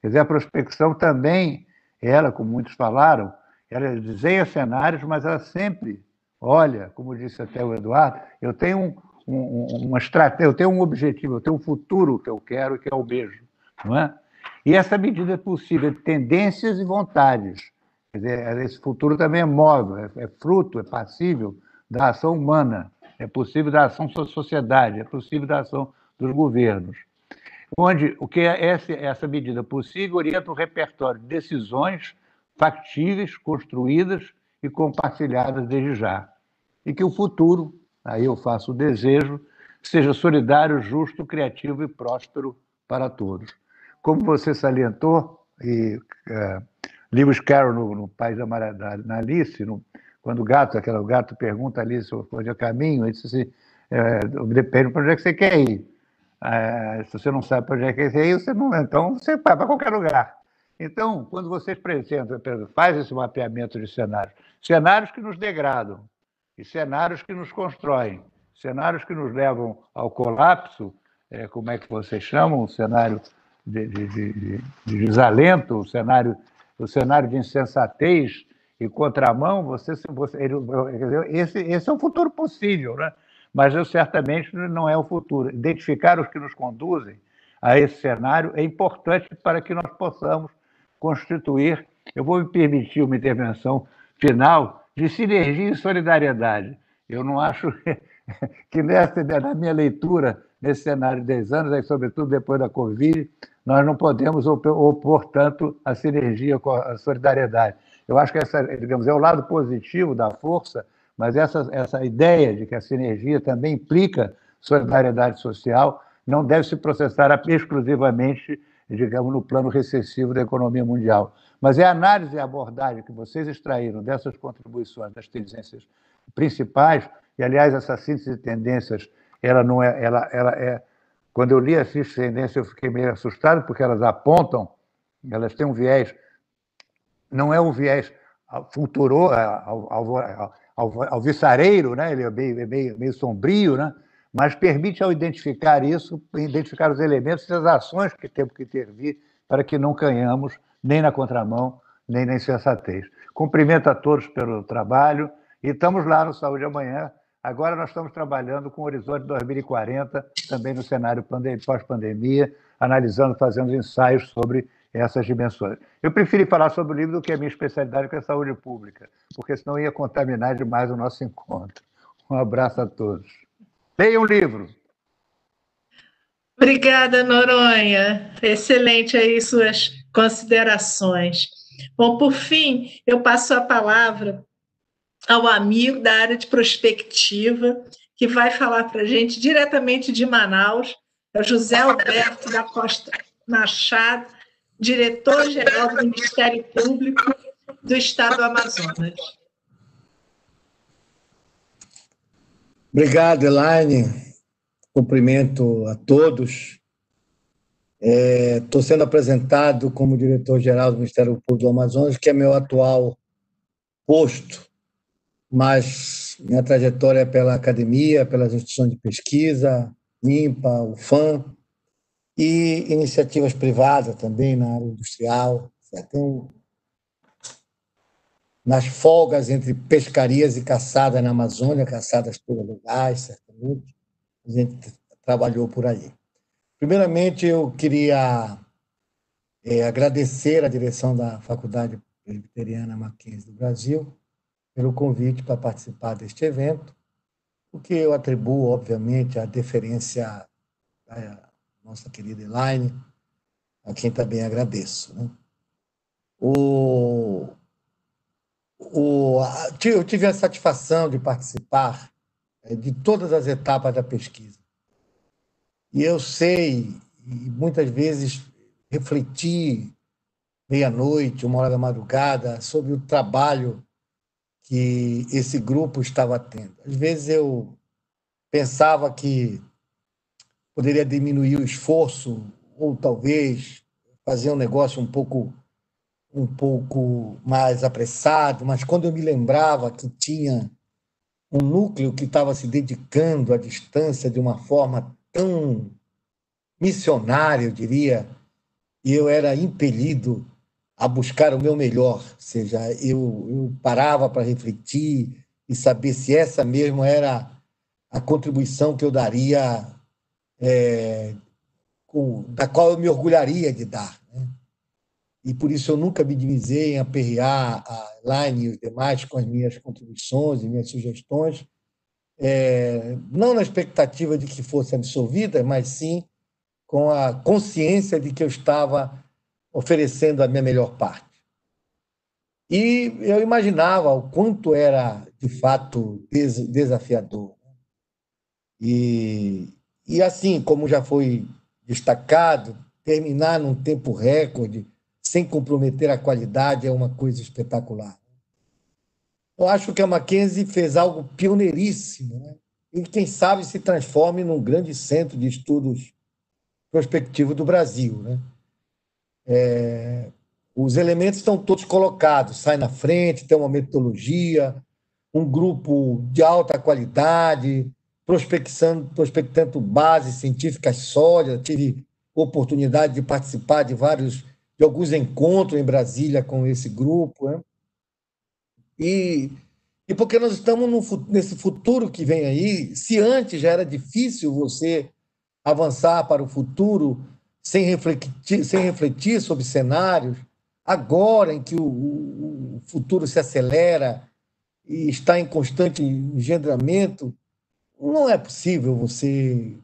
Quer dizer, a prospecção também, ela, como muitos falaram, ela desenha cenários, mas ela sempre olha, como disse até o Eduardo, eu tenho um, um, uma estratégia, eu tenho um objetivo, eu tenho um futuro que eu quero, que é o mesmo, não é? E essa medida é possível de tendências e vontades. Quer dizer, esse futuro também é móvel, é, é fruto, é passível da ação humana, é possível da ação da sociedade, é possível da ação dos governos. Onde o que é essa, essa medida possível orienta o repertório de decisões factíveis, construídas e compartilhadas desde já. E que o futuro, aí eu faço o desejo, seja solidário, justo, criativo e próspero para todos. Como você salientou, e uh, Lewis Carroll, no, no País da, da na Alice, no, quando o gato, aquele, gato pergunta a Alice onde é o caminho, ele disse assim, é, depende para onde é que você quer ir. É, se você não sabe para onde é que você quer ir, você não, então você vai para qualquer lugar. Então, quando vocês apresentam, faz esse mapeamento de cenários, cenários que nos degradam e cenários que nos constroem, cenários que nos levam ao colapso, é, como é que vocês chamam, o cenário de, de, de, de desalento, o cenário, o cenário de insensatez e contramão, você, você ele, esse, esse é o futuro possível, né? mas eu, certamente não é o futuro. Identificar os que nos conduzem a esse cenário é importante para que nós possamos constituir. Eu vou me permitir uma intervenção final de sinergia e solidariedade. Eu não acho *laughs* que nessa, na minha leitura, nesse cenário de 10 anos, aí, sobretudo depois da Covid, nós não podemos opor tanto a sinergia com a solidariedade. Eu acho que essa, digamos, é o lado positivo da força, mas essa, essa ideia de que a sinergia também implica solidariedade social não deve se processar exclusivamente digamos, no plano recessivo da economia mundial. Mas é a análise e a abordagem que vocês extraíram dessas contribuições das tendências principais, e, aliás, essa síntese de tendências, ela não é, ela, ela é, quando eu li de tendências, eu fiquei meio assustado, porque elas apontam, elas têm um viés, não é um viés futuro, viçareiro, né? ele é meio, meio, meio sombrio, né? mas permite, ao identificar isso, identificar os elementos e as ações que temos que intervir para que não canhamos nem na contramão, nem na insensatez. Cumprimento a todos pelo trabalho e estamos lá no Saúde Amanhã. Agora nós estamos trabalhando com o Horizonte 2040, também no cenário pós-pandemia, analisando, fazendo ensaios sobre essas dimensões. Eu preferi falar sobre o livro do que a minha especialidade, que é a saúde pública, porque senão ia contaminar demais o nosso encontro. Um abraço a todos. Leia um livro. Obrigada, Noronha. Excelente aí suas considerações. Bom, por fim, eu passo a palavra ao amigo da área de prospectiva, que vai falar para a gente diretamente de Manaus, é o José Alberto da Costa Machado, diretor-geral do Ministério Público do Estado do Amazonas. Obrigado, Elaine. Cumprimento a todos. Estou é, sendo apresentado como diretor-geral do Ministério Público do Amazonas, que é meu atual posto, mas minha trajetória é pela academia, pelas instituições de pesquisa, IMPA, UFAM, e iniciativas privadas também na área industrial. Nas folgas entre pescarias e caçada na Amazônia, caçadas todas legais, certamente. A gente trabalhou por aí. Primeiramente, eu queria é, agradecer a direção da Faculdade Presbiteriana Mackenzie do Brasil pelo convite para participar deste evento, o que eu atribuo, obviamente, à deferência nossa querida Elaine, a quem também agradeço. Né? O, o, eu tive a satisfação de participar é, de todas as etapas da pesquisa. E eu sei, e muitas vezes refleti meia-noite, uma hora da madrugada, sobre o trabalho que esse grupo estava tendo. Às vezes eu pensava que poderia diminuir o esforço, ou talvez fazer um negócio um pouco um pouco mais apressado, mas quando eu me lembrava que tinha um núcleo que estava se dedicando à distância de uma forma tão missionária, eu diria, e eu era impelido a buscar o meu melhor, ou seja, eu, eu parava para refletir e saber se essa mesmo era a contribuição que eu daria, é, com, da qual eu me orgulharia de dar. Né? E por isso eu nunca me divisei em aperrear a Elaine e os demais com as minhas contribuições e minhas sugestões, é, não na expectativa de que fosse absolvida, mas sim com a consciência de que eu estava oferecendo a minha melhor parte. E eu imaginava o quanto era, de fato, desafiador. E, e assim, como já foi destacado, terminar num tempo recorde, sem comprometer a qualidade, é uma coisa espetacular. Eu acho que a Mackenzie fez algo pioneiríssimo, né? e quem sabe se transforme num grande centro de estudos prospectivo do Brasil. Né? É, os elementos estão todos colocados, sai na frente, tem uma metodologia, um grupo de alta qualidade, prospectando, prospectando bases científicas sólidas. Tive oportunidade de participar de vários, de alguns encontros em Brasília com esse grupo. Né? E, e porque nós estamos no, nesse futuro que vem aí, se antes já era difícil você avançar para o futuro sem refletir, sem refletir sobre cenários, agora em que o, o futuro se acelera e está em constante engendramento, não é possível você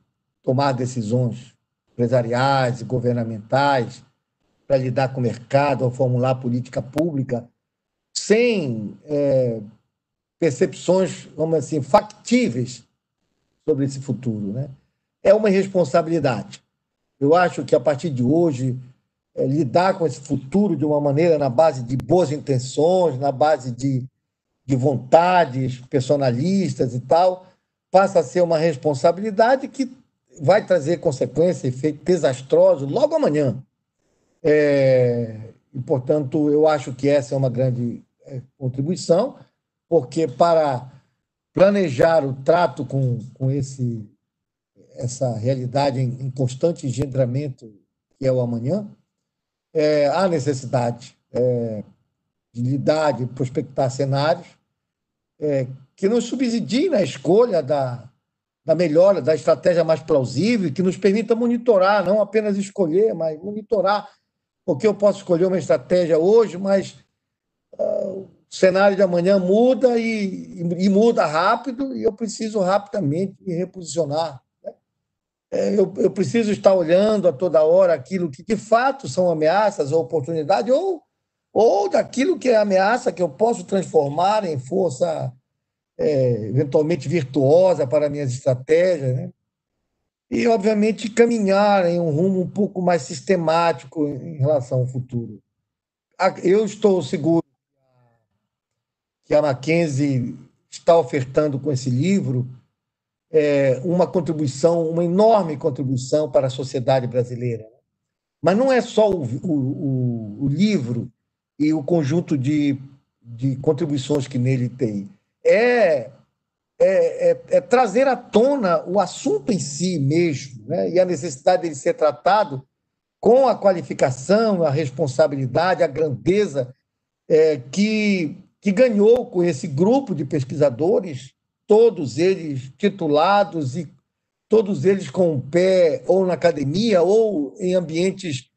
tomar decisões empresariais e governamentais para lidar com o mercado ou formular política pública sem é, percepções, vamos assim, factíveis sobre esse futuro. Né? É uma irresponsabilidade. Eu acho que a partir de hoje, é, lidar com esse futuro de uma maneira na base de boas intenções, na base de, de vontades personalistas e tal, passa a ser uma responsabilidade que vai trazer consequências, efeitos desastrosos logo amanhã. É, e, portanto, eu acho que essa é uma grande é, contribuição, porque para planejar o trato com, com esse essa realidade em, em constante engendramento que é o amanhã, é, há necessidade é, de lidar, de prospectar cenários é, que nos subsidiem na escolha da, da melhora, da estratégia mais plausível, que nos permita monitorar, não apenas escolher, mas monitorar, porque eu posso escolher uma estratégia hoje, mas uh, o cenário de amanhã muda e, e, e, muda rápido, e eu preciso rapidamente me reposicionar é, eu, eu, preciso estar olhando a toda hora aquilo que de fato são ameaças ou oportunidades, ou, ou daquilo que é ameaça que eu posso transformar em força é, eventualmente virtuosa para minhas estratégias. Né? E, obviamente, caminhar em um rumo um pouco mais sistemático em relação ao futuro. Eu estou seguro que a Mackenzie está ofertando com esse livro é, uma contribuição, uma enorme contribuição para a sociedade brasileira. Mas não é só o, o, o livro e o conjunto de, de contribuições que nele tem. É, é, é, é, trazer à tona o assunto em si mesmo, né? e a necessidade dele ser tratado com a qualificação, a responsabilidade, a grandeza é, que, que ganhou com esse grupo de pesquisadores todos eles titulados e todos eles com o pé ou na academia ou em ambientes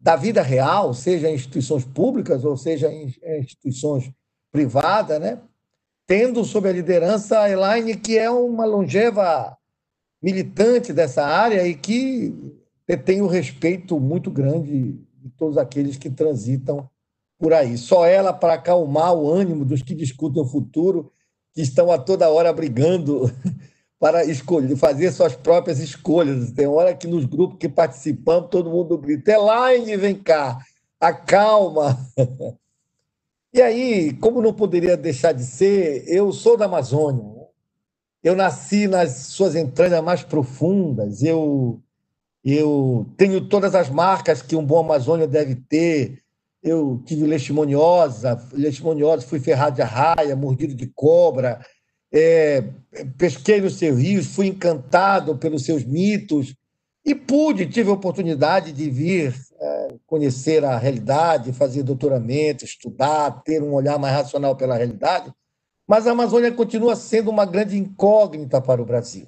da vida real, seja em instituições públicas ou seja em instituições privadas, né? Tendo sob a liderança a Elaine, que é uma longeva militante dessa área e que tem um respeito muito grande de todos aqueles que transitam por aí. Só ela para acalmar o ânimo dos que discutem o futuro que estão a toda hora brigando *laughs* para escolher, fazer suas próprias escolhas. Tem hora que nos grupos que participamos, todo mundo grita: Elaine, vem cá, acalma. *laughs* E aí, como não poderia deixar de ser, eu sou da Amazônia. Eu nasci nas suas entranhas mais profundas. Eu, eu tenho todas as marcas que um bom Amazônia deve ter eu tive leishmaniosa, leishmaniosa, fui ferrado de arraia, mordido de cobra, é, pesquei nos seus rios, fui encantado pelos seus mitos e pude, tive a oportunidade de vir é, conhecer a realidade, fazer doutoramento, estudar, ter um olhar mais racional pela realidade, mas a Amazônia continua sendo uma grande incógnita para o Brasil.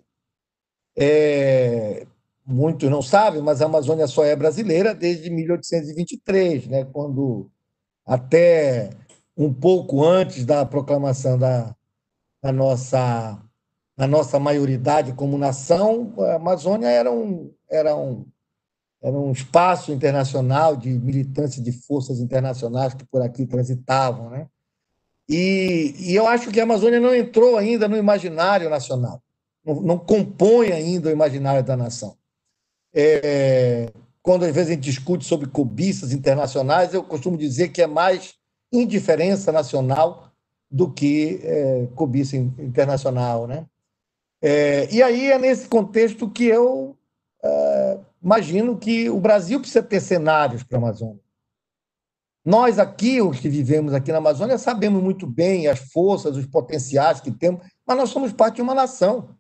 É, muitos não sabem, mas a Amazônia só é brasileira desde 1823, né, quando até um pouco antes da proclamação da, da nossa da nossa maioridade como nação, a Amazônia era um, era um, era um espaço internacional de militantes de forças internacionais que por aqui transitavam. Né? E, e eu acho que a Amazônia não entrou ainda no imaginário nacional, não, não compõe ainda o imaginário da nação. É, quando às vezes a gente discute sobre cobiças internacionais, eu costumo dizer que é mais indiferença nacional do que é, cobiça internacional, né? É, e aí é nesse contexto que eu é, imagino que o Brasil precisa ter cenários para a Amazônia. Nós aqui, os que vivemos aqui na Amazônia, sabemos muito bem as forças, os potenciais que temos, mas nós somos parte de uma nação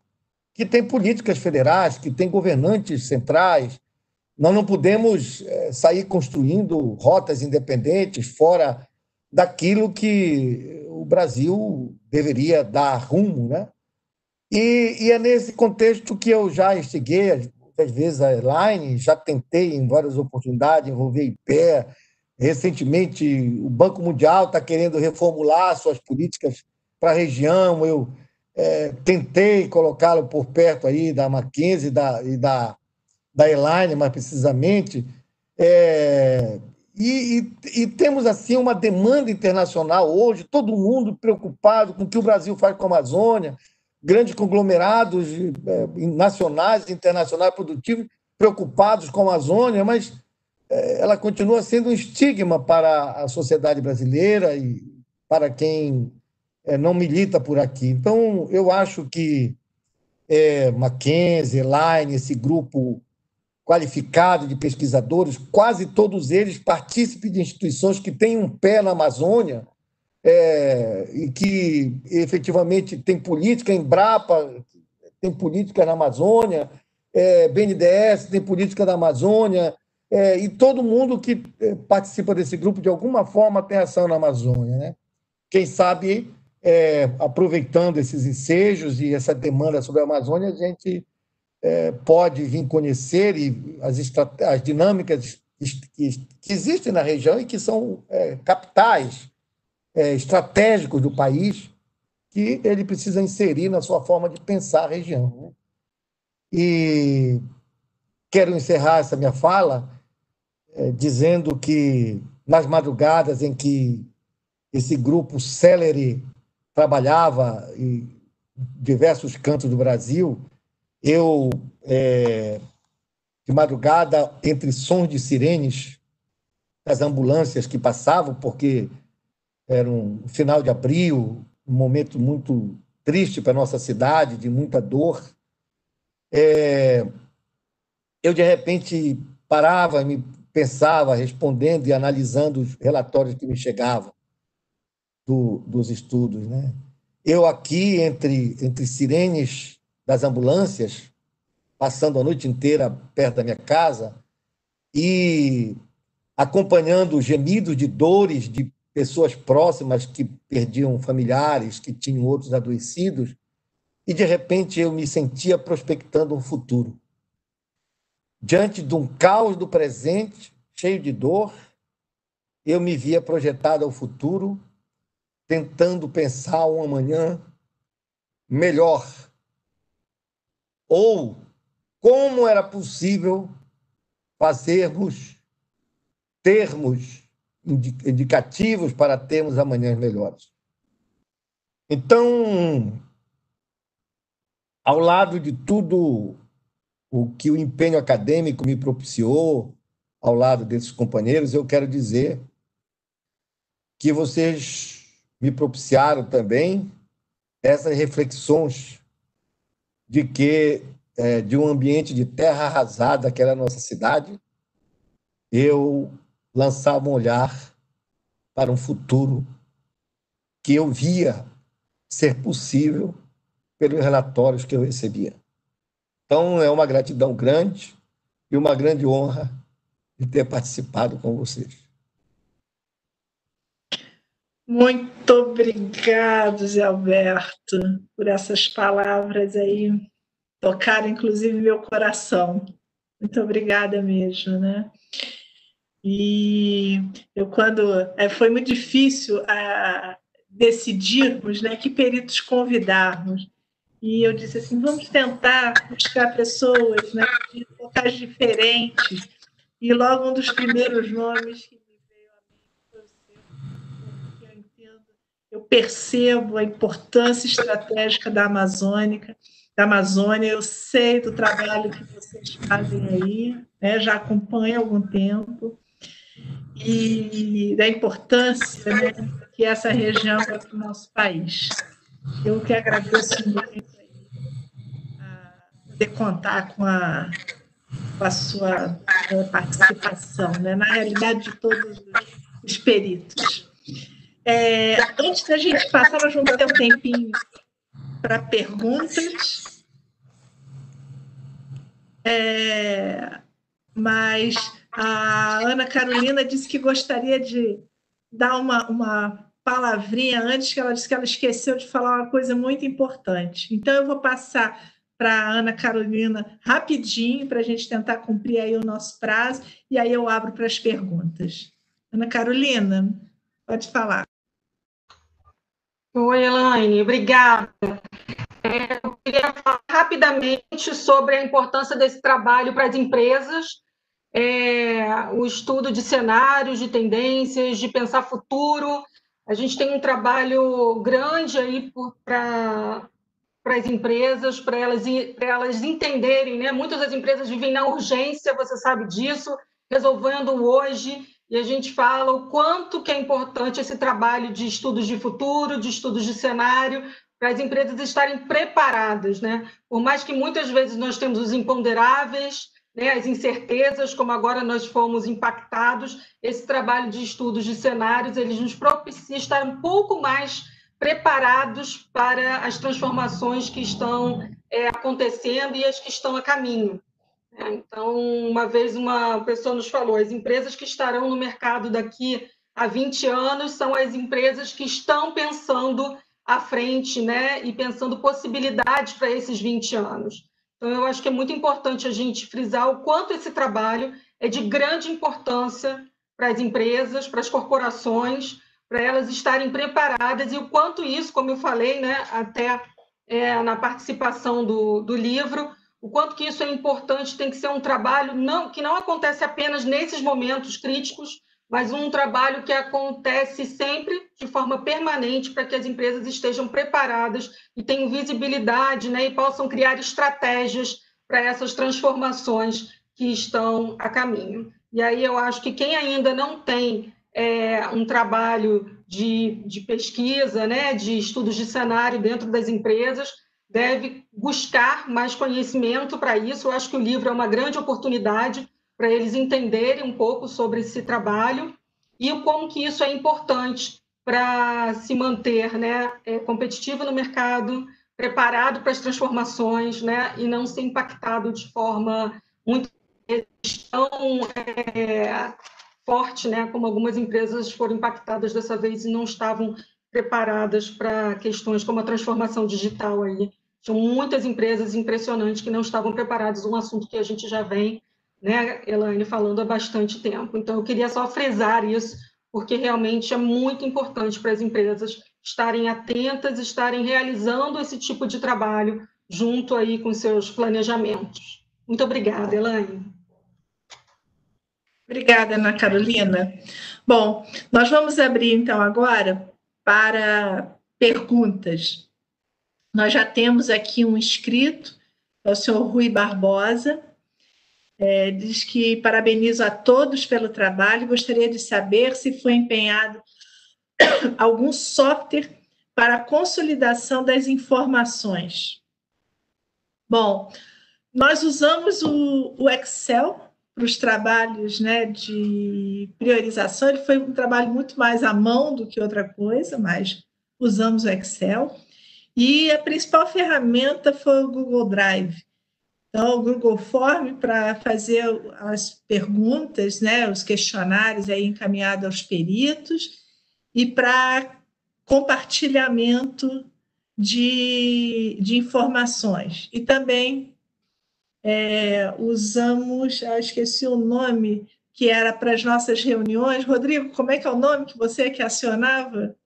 que tem políticas federais, que tem governantes centrais. Nós não podemos é, sair construindo rotas independentes fora daquilo que o Brasil deveria dar rumo, né? E, e, é nesse contexto que eu já instiguei, muitas vezes, a Elaine, já tentei em várias oportunidades envolver IPE. Recentemente, o Banco Mundial está querendo reformular suas políticas para a região. Eu é, tentei colocá-lo por perto aí da Mackenzie e da, e da, da Elaine, mais precisamente. É, e, e, e, temos assim uma demanda internacional hoje, todo mundo preocupado com o que o Brasil faz com a Amazônia, grandes conglomerados é, nacionais internacionais produtivos preocupados com a Amazônia, mas é, ela continua sendo um estigma para a sociedade brasileira e para quem é, não milita por aqui. Então, eu acho que é, Mackenzie, Line, esse grupo qualificado de pesquisadores, quase todos eles partícipes de instituições que têm um pé na Amazônia, é, e que efetivamente tem política, Embrapa tem política na Amazônia, é, BNDES tem política na Amazônia, é, e todo mundo que é, participa desse grupo, de alguma forma, tem ação na Amazônia. Né? Quem sabe, é, aproveitando esses ensejos e essa demanda sobre a Amazônia, a gente é, pode vir conhecer e as, as dinâmicas que, que, existem na região e que são capitais é, estratégicos do país que ele precisa inserir na sua forma de pensar a região. Né? E quero encerrar essa minha fala é, dizendo que nas madrugadas em que esse grupo Celery trabalhava em diversos cantos do Brasil, eu, é, de madrugada, entre sons de sirenes das ambulâncias que passavam, porque era um final de abril, um momento muito triste para a nossa cidade, de muita dor. É, eu, de repente, parava, me pensava, respondendo e analisando os relatórios que me chegavam do, dos estudos. Né? Eu aqui, entre, entre sirenes das ambulâncias, passando a noite inteira perto da minha casa e acompanhando os gemidos de dores de pessoas próximas que perdiam familiares, que tinham outros adoecidos, e de repente eu me sentia prospectando um futuro. Diante de um caos do presente, cheio de dor, eu me via projetado ao futuro, tentando pensar um amanhã melhor. Ou como era possível fazermos, termos indicativos para termos amanhãs melhores. Então, ao lado de tudo o que o empenho acadêmico me propiciou, ao lado desses companheiros, eu quero dizer que vocês me propiciaram também essas reflexões de que é, de um ambiente de terra arrasada que era a nossa cidade, eu lançava um olhar para um futuro que eu via ser possível pelos relatórios que eu recebia. Então, é uma gratidão grande e uma grande honra de ter participado com vocês. Muito obrigado, Zé Alberto, por essas palavras aí. Tocaram, inclusive, meu coração. Muito obrigada mesmo, né? E eu, quando. É, foi muito difícil a, decidirmos né, que peritos convidarmos. E eu disse assim: vamos tentar buscar pessoas né, de locais diferentes. E logo um dos primeiros nomes que me veio à mente foi o seu, porque eu entendo, eu percebo a importância estratégica da Amazônica, da Amazônia, eu sei do trabalho que vocês fazem aí, né, já acompanho há algum tempo, e da importância né, que essa região é para o nosso país. Eu que agradeço muito poder contar com a, com a sua participação, né? na realidade, de todos os peritos. É, antes da gente passar, nós vamos ter um tempinho para perguntas. É, mas a Ana Carolina disse que gostaria de dar uma, uma palavrinha antes, que ela disse que ela esqueceu de falar uma coisa muito importante. Então, eu vou passar para a Ana Carolina rapidinho, para a gente tentar cumprir aí o nosso prazo, e aí eu abro para as perguntas. Ana Carolina, pode falar. Oi, Elaine, obrigada. É, eu queria falar rapidamente sobre a importância desse trabalho para as empresas, é, o estudo de cenários, de tendências, de pensar futuro. A gente tem um trabalho grande aí para as empresas, para elas, elas entenderem, né? Muitas das empresas vivem na urgência, você sabe disso, resolvendo hoje, e a gente fala o quanto que é importante esse trabalho de estudos de futuro, de estudos de cenário, para as empresas estarem preparadas, né? Por mais que muitas vezes nós temos os imponderáveis, né, as incertezas, como agora nós fomos impactados, esse trabalho de estudos de cenários, eles nos propicia estar um pouco mais preparados para as transformações que estão é, acontecendo e as que estão a caminho. É, então, uma vez uma pessoa nos falou, as empresas que estarão no mercado daqui a 20 anos são as empresas que estão pensando à frente, né, e pensando possibilidades para esses 20 anos. Então, eu acho que é muito importante a gente frisar o quanto esse trabalho é de grande importância para as empresas, para as corporações, para elas estarem preparadas e o quanto isso, como eu falei, né, até é, na participação do, do livro, o quanto que isso é importante, tem que ser um trabalho não, que não acontece apenas nesses momentos críticos, mas um trabalho que acontece sempre de forma permanente para que as empresas estejam preparadas e tenham visibilidade né, e possam criar estratégias para essas transformações que estão a caminho. E aí eu acho que quem ainda não tem é, um trabalho de, de pesquisa, né, de estudos de cenário dentro das empresas, deve buscar mais conhecimento para isso. Eu acho que o livro é uma grande oportunidade para eles entenderem um pouco sobre esse trabalho e como que isso é importante para se manter né, é, competitivo no mercado, preparado para as transformações né, e não ser impactado de forma muito tão é, forte, né, como algumas empresas foram impactadas dessa vez e não estavam preparadas para questões como a transformação digital aí. Tinham muitas empresas impressionantes que não estavam preparadas, um assunto que a gente já vem, né, Elaine, falando há bastante tempo. Então, eu queria só frisar isso, porque realmente é muito importante para as empresas estarem atentas, estarem realizando esse tipo de trabalho junto aí com seus planejamentos. Muito obrigada, Elaine. Obrigada, Ana Carolina. Bom, nós vamos abrir então agora para perguntas. Nós já temos aqui um inscrito, é o senhor Rui Barbosa. É, diz que parabenizo a todos pelo trabalho. Gostaria de saber se foi empenhado *coughs* algum software para a consolidação das informações. Bom, nós usamos o, o Excel para os trabalhos né, de priorização, ele foi um trabalho muito mais à mão do que outra coisa, mas usamos o Excel. e a principal ferramenta foi o Google Drive. Então, o Google Form para fazer as perguntas, né, os questionários aí encaminhados aos peritos e para compartilhamento de, de informações. E também é, usamos, ah, esqueci o nome, que era para as nossas reuniões. Rodrigo, como é que é o nome que você que acionava?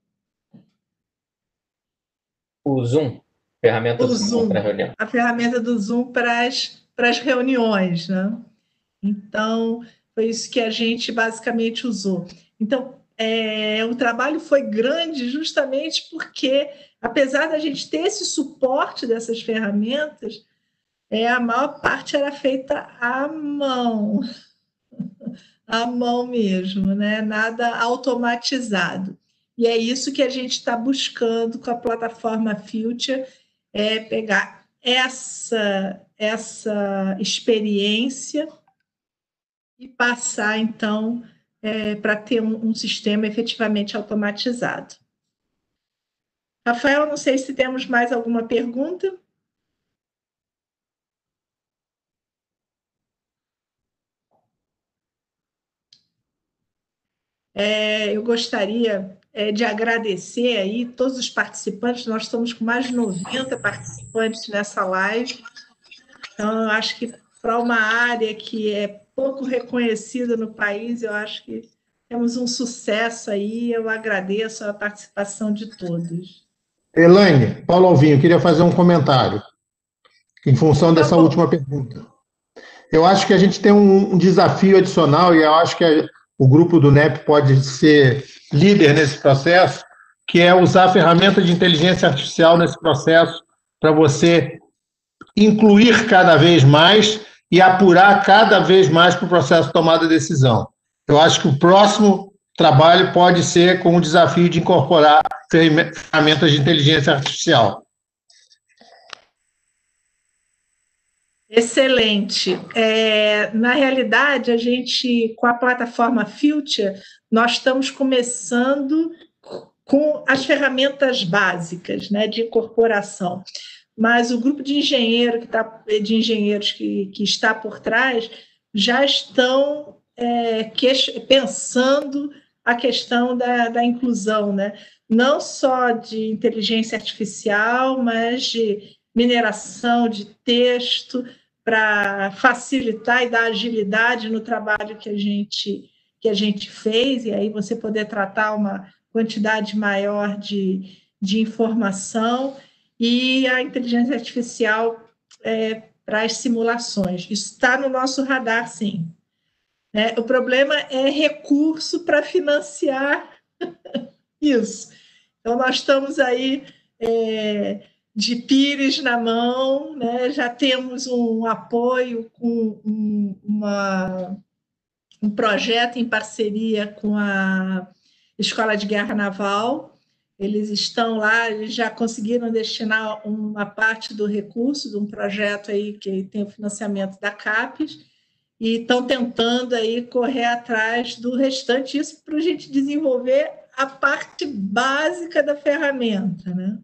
O Zoom. Ferramenta do Zoom, para reunião. A ferramenta do Zoom para as, para as reuniões, né? Então, foi isso que a gente basicamente usou. Então, é, o trabalho foi grande justamente porque, apesar da gente ter esse suporte dessas ferramentas, é, a maior parte era feita à mão, *laughs* à mão mesmo, né? nada automatizado. E é isso que a gente está buscando com a plataforma Future, é pegar essa, essa experiência e passar, então, é, para ter um, um sistema efetivamente automatizado. Rafael, não sei se temos mais alguma pergunta. É, eu gostaria é, de agradecer aí todos os participantes. Nós estamos com mais de 90 participantes nessa live. Então, eu acho que para uma área que é pouco reconhecida no país, eu acho que temos um sucesso aí. Eu agradeço a participação de todos. Elaine, Paulo Alvinho, queria fazer um comentário em função tá dessa última pergunta. Eu acho que a gente tem um, desafio adicional e eu acho que o grupo do NEP pode ser líder nesse processo, que é usar a ferramenta de inteligência artificial nesse processo para você incluir cada vez mais e apurar cada vez mais para o processo de tomada de decisão. Eu acho que o próximo trabalho pode ser com o desafio de incorporar ferramentas de inteligência artificial. Excelente. É, na realidade, a gente, com a plataforma Future, nós estamos começando com as ferramentas básicas né, de incorporação. Mas o grupo de, engenheiro que tá, de engenheiros que, que está por trás já estão é, que, pensando a questão da, da inclusão, né? não só de inteligência artificial, mas de mineração de texto, para facilitar e dar agilidade no trabalho que a gente que a gente fez, e aí você poder tratar uma quantidade maior de, de informação, e a inteligência artificial é, para as simulações. Isso está no nosso radar, sim. Né? O problema é recurso para financiar *laughs* isso. Então, nós estamos aí é, de pires na mão, né? já temos um apoio com um, uma, um projeto em parceria com a Escola de Guerra Naval. Eles estão lá, eles já conseguiram destinar uma parte do recurso de um projeto aí que tem o financiamento da CAPES e estão tentando aí correr atrás do restante, isso para a gente desenvolver a parte básica da ferramenta, né?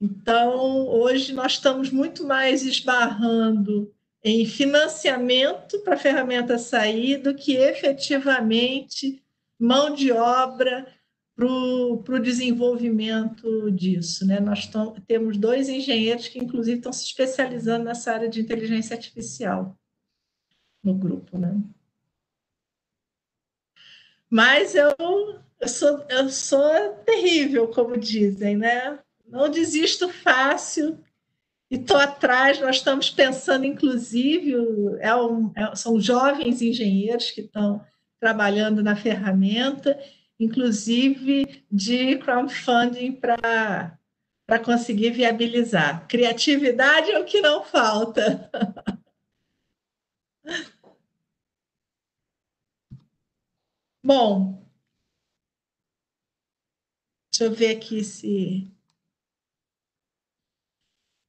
Então, hoje nós estamos muito mais esbarrando em financiamento para a ferramenta sair do que efetivamente mão de obra para o desenvolvimento disso. Né? Nós tão, temos dois engenheiros que, inclusive, estão se especializando nessa área de inteligência artificial no grupo. Né? Mas eu, eu, sou, eu sou terrível, como dizem, né? não desisto fácil e estou atrás. Nós estamos pensando, inclusive, é um, é, são jovens engenheiros que estão trabalhando na ferramenta, inclusive de crowdfunding para para conseguir viabilizar. Criatividade é o que não falta. *laughs* Bom, deixa eu ver aqui se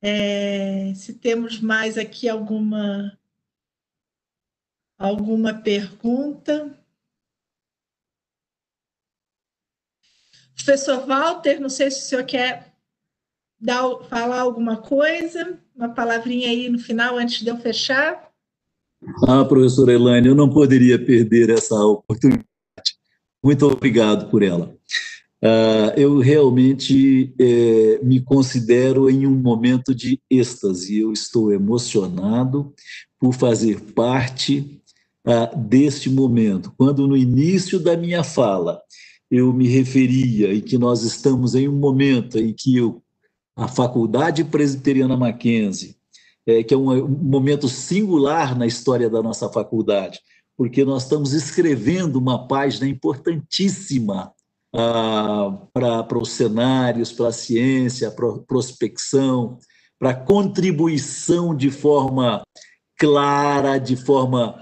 é, se temos mais aqui alguma, alguma pergunta. Professor Walter, não sei se o senhor quer dar, falar alguma coisa? Uma palavrinha aí no final, antes de eu fechar? Ah, professora Elaine, eu não poderia perder essa oportunidade. Muito obrigado por ela. Uh, eu realmente eh, me considero em um momento de êxtase. Eu estou emocionado por fazer parte uh, deste momento. Quando no início da minha fala eu me referia em que nós estamos em um momento em que eu, a Faculdade Presbiteriana Mackenzie, é, que é um, um momento singular na história da nossa faculdade, porque nós estamos escrevendo uma página importantíssima ah, para os cenários, para a ciência, para a prospecção, para a contribuição de forma clara, de forma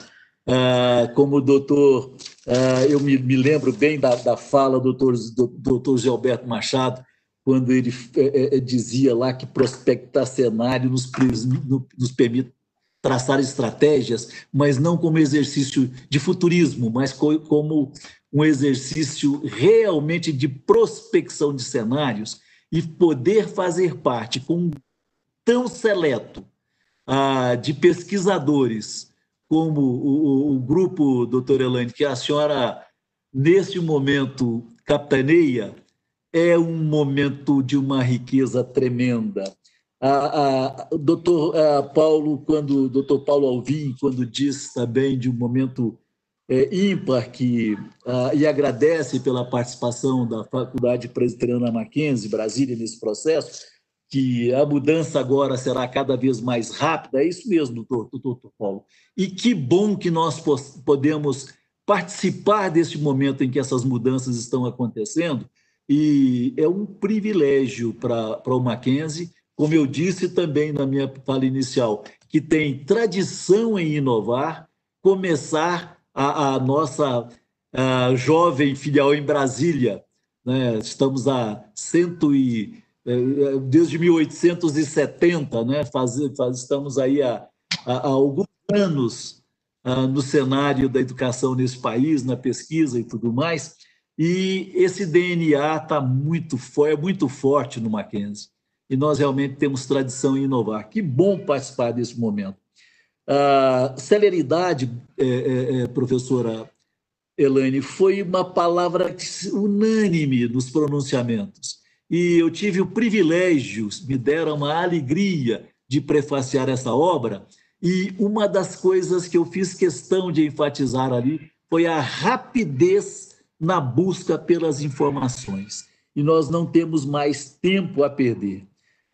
ah, como o doutor, ah, eu me, me, lembro bem da, da fala do doutor, do doutor Gilberto Machado, quando ele é, é, dizia lá que prospectar cenário nos, nos permite traçar estratégias, mas não como exercício de futurismo, mas como um exercício realmente de prospecção de cenários e poder fazer parte com um tão seleto ah, de pesquisadores como o, o, o grupo, doutora Elaine, que a senhora, nesse momento, capitaneia, é um momento de uma riqueza tremenda. A, a, doutor a Paulo, quando doutor Paulo Alvim, quando diz também de um momento é, ímpar que a, e agradece pela participação da Faculdade Presbiteriana Mackenzie, Brasília, nesse processo, que a mudança agora será cada vez mais rápida, é isso mesmo, doutor, doutor Paulo. E que bom que nós podemos participar deste momento em que essas mudanças estão acontecendo, e é um privilégio para o Mackenzie, como eu disse também na minha fala inicial, que tem tradição em inovar, começar a, a nossa a jovem filial em Brasília. Né? Estamos a cento e é, desde 1870, né? Faz, faz, estamos aí há, alguns anos uh, no cenário da educação nesse país, na pesquisa e tudo mais, e esse DNA está muito, é muito forte no Mackenzie. E nós realmente temos tradição em inovar. Que bom participar desse momento. Uh, celeridade, é, é, é, professora Elaine, foi uma palavra unânime nos pronunciamentos. E eu tive o privilégio, me deram uma alegria de prefaciar essa obra. E uma das coisas que eu fiz questão de enfatizar ali foi a rapidez na busca pelas informações. E nós não temos mais tempo a perder.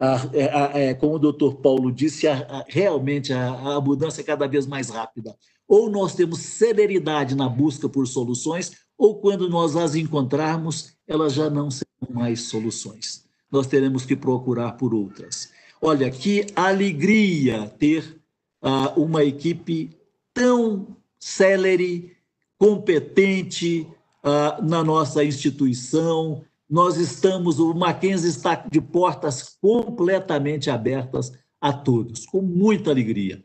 A, é, a, é, como o doutor Paulo disse, realmente a, mudança é cada vez mais rápida. Ou nós temos celeridade na busca por soluções, ou quando nós as encontrarmos, elas já não serão mais soluções. Nós teremos que procurar por outras. Olha, que alegria ter uh, uma equipe tão célere, competente, uh, na nossa instituição. Nós estamos, o Mackenzie está de portas completamente abertas a todos, com muita alegria.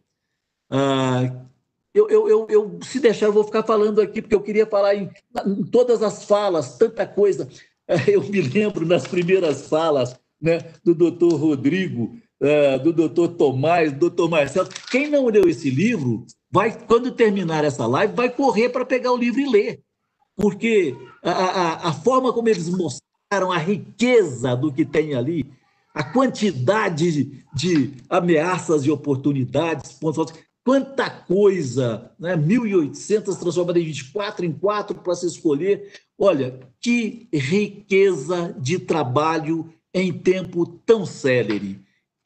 Uh, eu, eu, eu, eu, se deixar, eu vou ficar falando aqui, porque eu queria falar em, em todas as falas, tanta coisa. *laughs* Eu me lembro nas primeiras falas né, do doutor Rodrigo, uh, do doutor Tomás, do doutor Marcelo. Quem não leu esse livro, vai, quando terminar essa live, vai correr para pegar o livro e ler porque a, a, a forma como eles mostraram a riqueza do que tem ali, a quantidade de ameaças e oportunidades, pontos quanta coisa, né? 1.800 transformadas em 24 em 4 para se escolher. Olha, que riqueza de trabalho em tempo tão célere.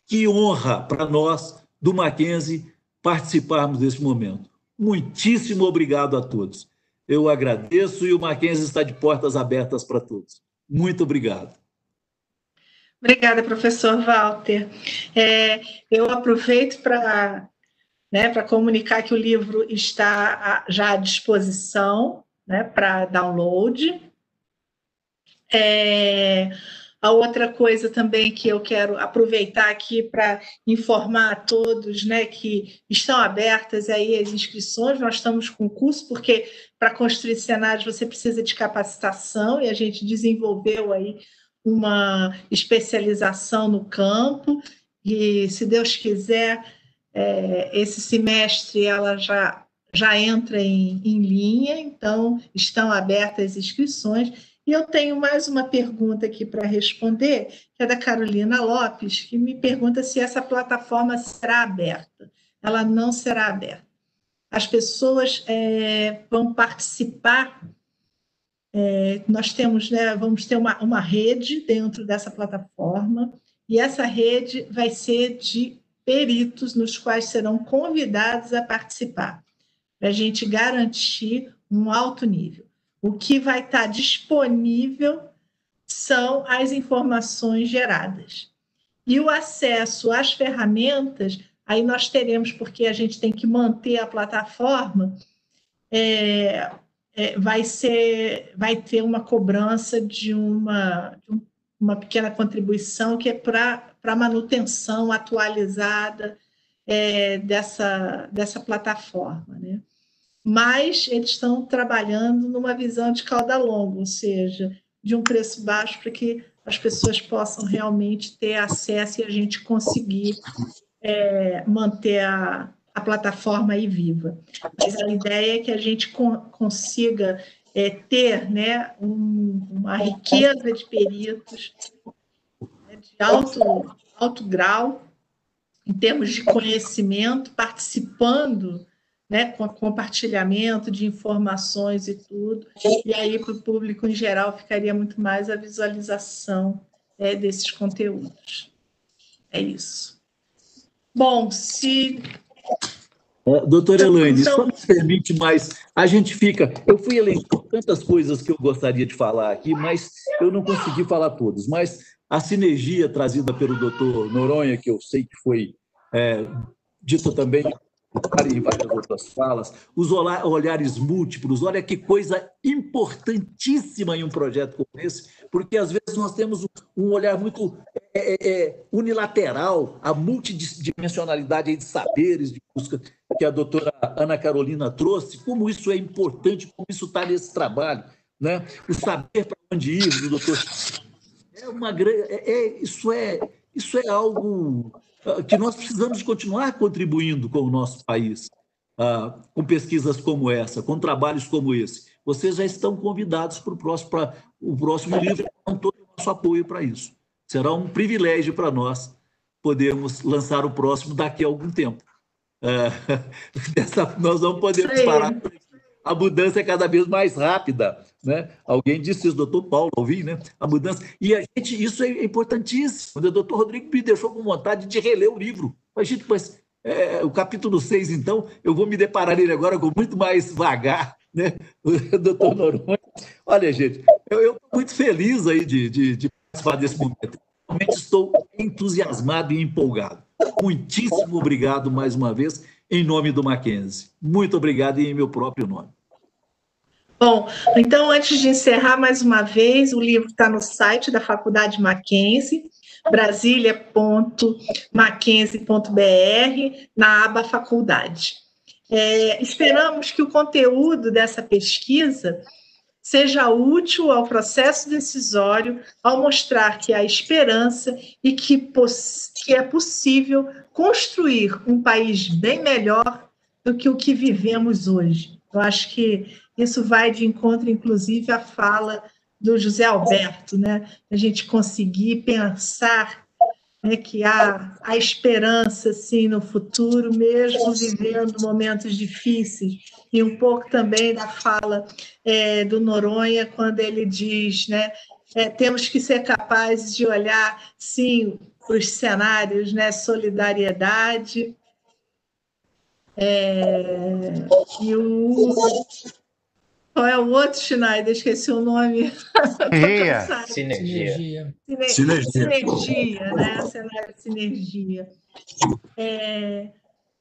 Que honra para nós, do Mackenzie, participarmos desse momento. Muitíssimo obrigado a todos. Eu agradeço e o Mackenzie está de portas abertas para todos. Muito obrigado. Obrigada, professor Walter. É, eu aproveito para né, para comunicar que o livro está já à disposição né, para download. É, a outra coisa também que eu quero aproveitar aqui para informar a todos, né, que estão abertas aí as inscrições, nós estamos com curso, porque para construir cenários você precisa de capacitação, e a gente desenvolveu aí uma especialização no campo, e se Deus quiser, é, esse semestre ela já, já entra em, em linha, então estão abertas as inscrições. E eu tenho mais uma pergunta aqui para responder, que é da Carolina Lopes, que me pergunta se essa plataforma será aberta. Ela não será aberta. As pessoas é, vão participar. É, nós temos, né, vamos ter uma, uma rede dentro dessa plataforma, e essa rede vai ser de peritos nos quais serão convidados a participar, para a gente garantir um alto nível. O que vai estar disponível são as informações geradas. E o acesso às ferramentas, aí nós teremos, porque a gente tem que manter a plataforma, é, é, vai, ser, vai ter uma cobrança de uma, de uma pequena contribuição que é para manutenção atualizada é, dessa, dessa plataforma. Né? Mas eles estão trabalhando numa visão de cauda longa, ou seja, de um preço baixo para que as pessoas possam realmente ter acesso e a gente conseguir é, manter a, a plataforma aí viva. Mas a ideia é que a gente con consiga é, ter né, um, uma riqueza de peritos né, de alto, alto grau, em termos de conhecimento, participando né, com compartilhamento de informações e tudo, e aí para o público em geral ficaria muito mais a visualização é, desses conteúdos. É isso. Bom, se. É, doutora Elaine, então... só me permite mais, a gente fica. Eu fui elencando tantas coisas que eu gostaria de falar aqui, mas eu não consegui falar todas. Mas a sinergia trazida pelo doutor Noronha, que eu sei que foi é, dito também e várias outras falas, os olhares múltiplos, olha que coisa importantíssima em um projeto como esse, porque às vezes nós temos um olhar muito é, é, é unilateral, a multidimensionalidade de saberes, de busca que a doutora Ana Carolina trouxe, como isso é importante, como isso está nesse trabalho, né? o saber para onde ir, do doutor. É uma grande. É, é, isso, é, isso é algo que nós precisamos continuar contribuindo com o nosso país, uh, com pesquisas como essa, com trabalhos como esse. Vocês já estão convidados para o próximo, para o próximo livro, com todo o nosso apoio para isso. Será um privilégio para nós podermos lançar o próximo daqui a algum tempo. *laughs* Dessa, nós não podemos parar a mudança é cada vez mais rápida. Né? Alguém disse isso, doutor Paulo, ouvi, né? A mudança. E a gente, isso é importantíssimo. O doutor Rodrigo me deixou com vontade de reler o livro. Mas, gente, mas é, o capítulo 6, então, eu vou me deparar nele agora com muito mais vagar, né? *laughs* Doutor Noronha. Olha, gente, eu estou muito feliz aí de, de, de participar desse momento. Realmente estou entusiasmado e empolgado. Muitíssimo obrigado mais uma vez em nome do Mackenzie. Muito obrigado e em meu próprio nome. Bom, então, antes de encerrar mais uma vez, o livro está no site da Faculdade Mackenzie, brasilia.mackenzie.br, na aba Faculdade. É, esperamos que o conteúdo dessa pesquisa seja útil ao processo decisório ao mostrar que há esperança e que, que é possível construir um país bem melhor do que o que vivemos hoje. Eu acho que isso vai de encontro, inclusive, à fala do José Alberto, né? A gente conseguir pensar né, que há a esperança assim no futuro, mesmo vivendo momentos difíceis, e um pouco também da fala é, do Noronha quando ele diz, né, é, temos que ser capazes de olhar, sim, os cenários, né, solidariedade é, e o qual é o outro, Schneider? Esqueci o nome. *laughs* Sinergia. Sinergia. Sinergia. Sinergia, né? Cenário sinergia. É,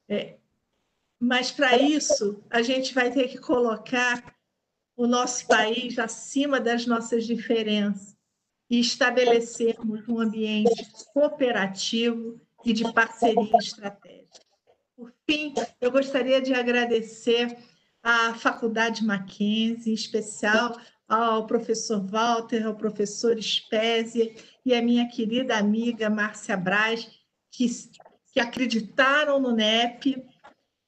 é, mas, para isso, a gente vai ter que colocar o nosso país acima das nossas diferenças e estabelecermos um ambiente cooperativo e de parceria estratégica. Por fim, eu gostaria de agradecer à Faculdade Mackenzie, em especial ao professor Walter, ao professor Spezia e a minha querida amiga Márcia Braz, que, que acreditaram no NEP,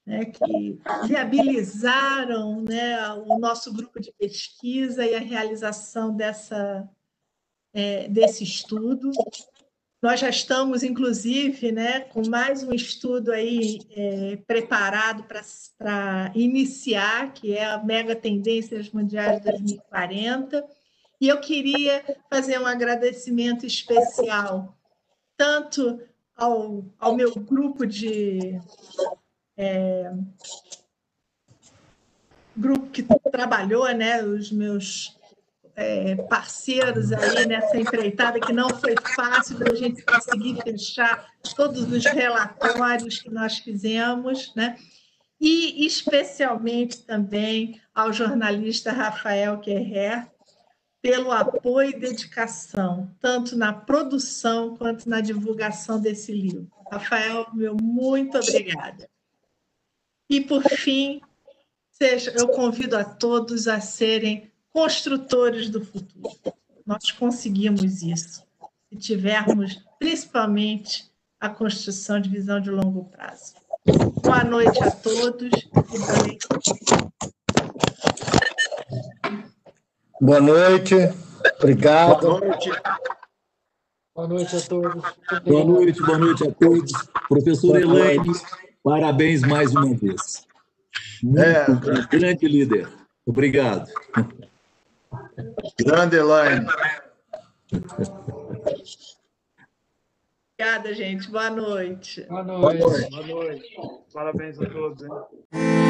né, que viabilizaram né, o nosso grupo de pesquisa e a realização dessa, é, desse estudo. Nós já estamos, inclusive, né, com mais um estudo aí é, preparado para iniciar, que é a Mega Tendências Mundiais 2040. E eu queria fazer um agradecimento especial, tanto ao, ao meu grupo de. É, grupo que trabalhou, né, os meus é, parceiros aí nessa empreitada, que não foi fácil da gente conseguir fechar todos os relatórios que nós fizemos, né? E especialmente também ao jornalista Rafael Guerrer, pelo apoio e dedicação, tanto na produção quanto na divulgação desse livro. Rafael, meu muito obrigada. E, por fim, seja, eu convido a todos a serem construtores do futuro. Nós conseguimos isso, se tivermos principalmente a construção de visão de longo prazo. Boa noite a todos Boa noite, obrigado. Boa noite. Boa noite a todos. Boa noite, boa noite a todos. Professor Elaine, parabéns mais uma vez. Muito é. grande líder. Obrigado. Grande Elaine. Obrigada, gente. Boa noite. Boa noite. Boa noite. Parabéns a todos. Hein?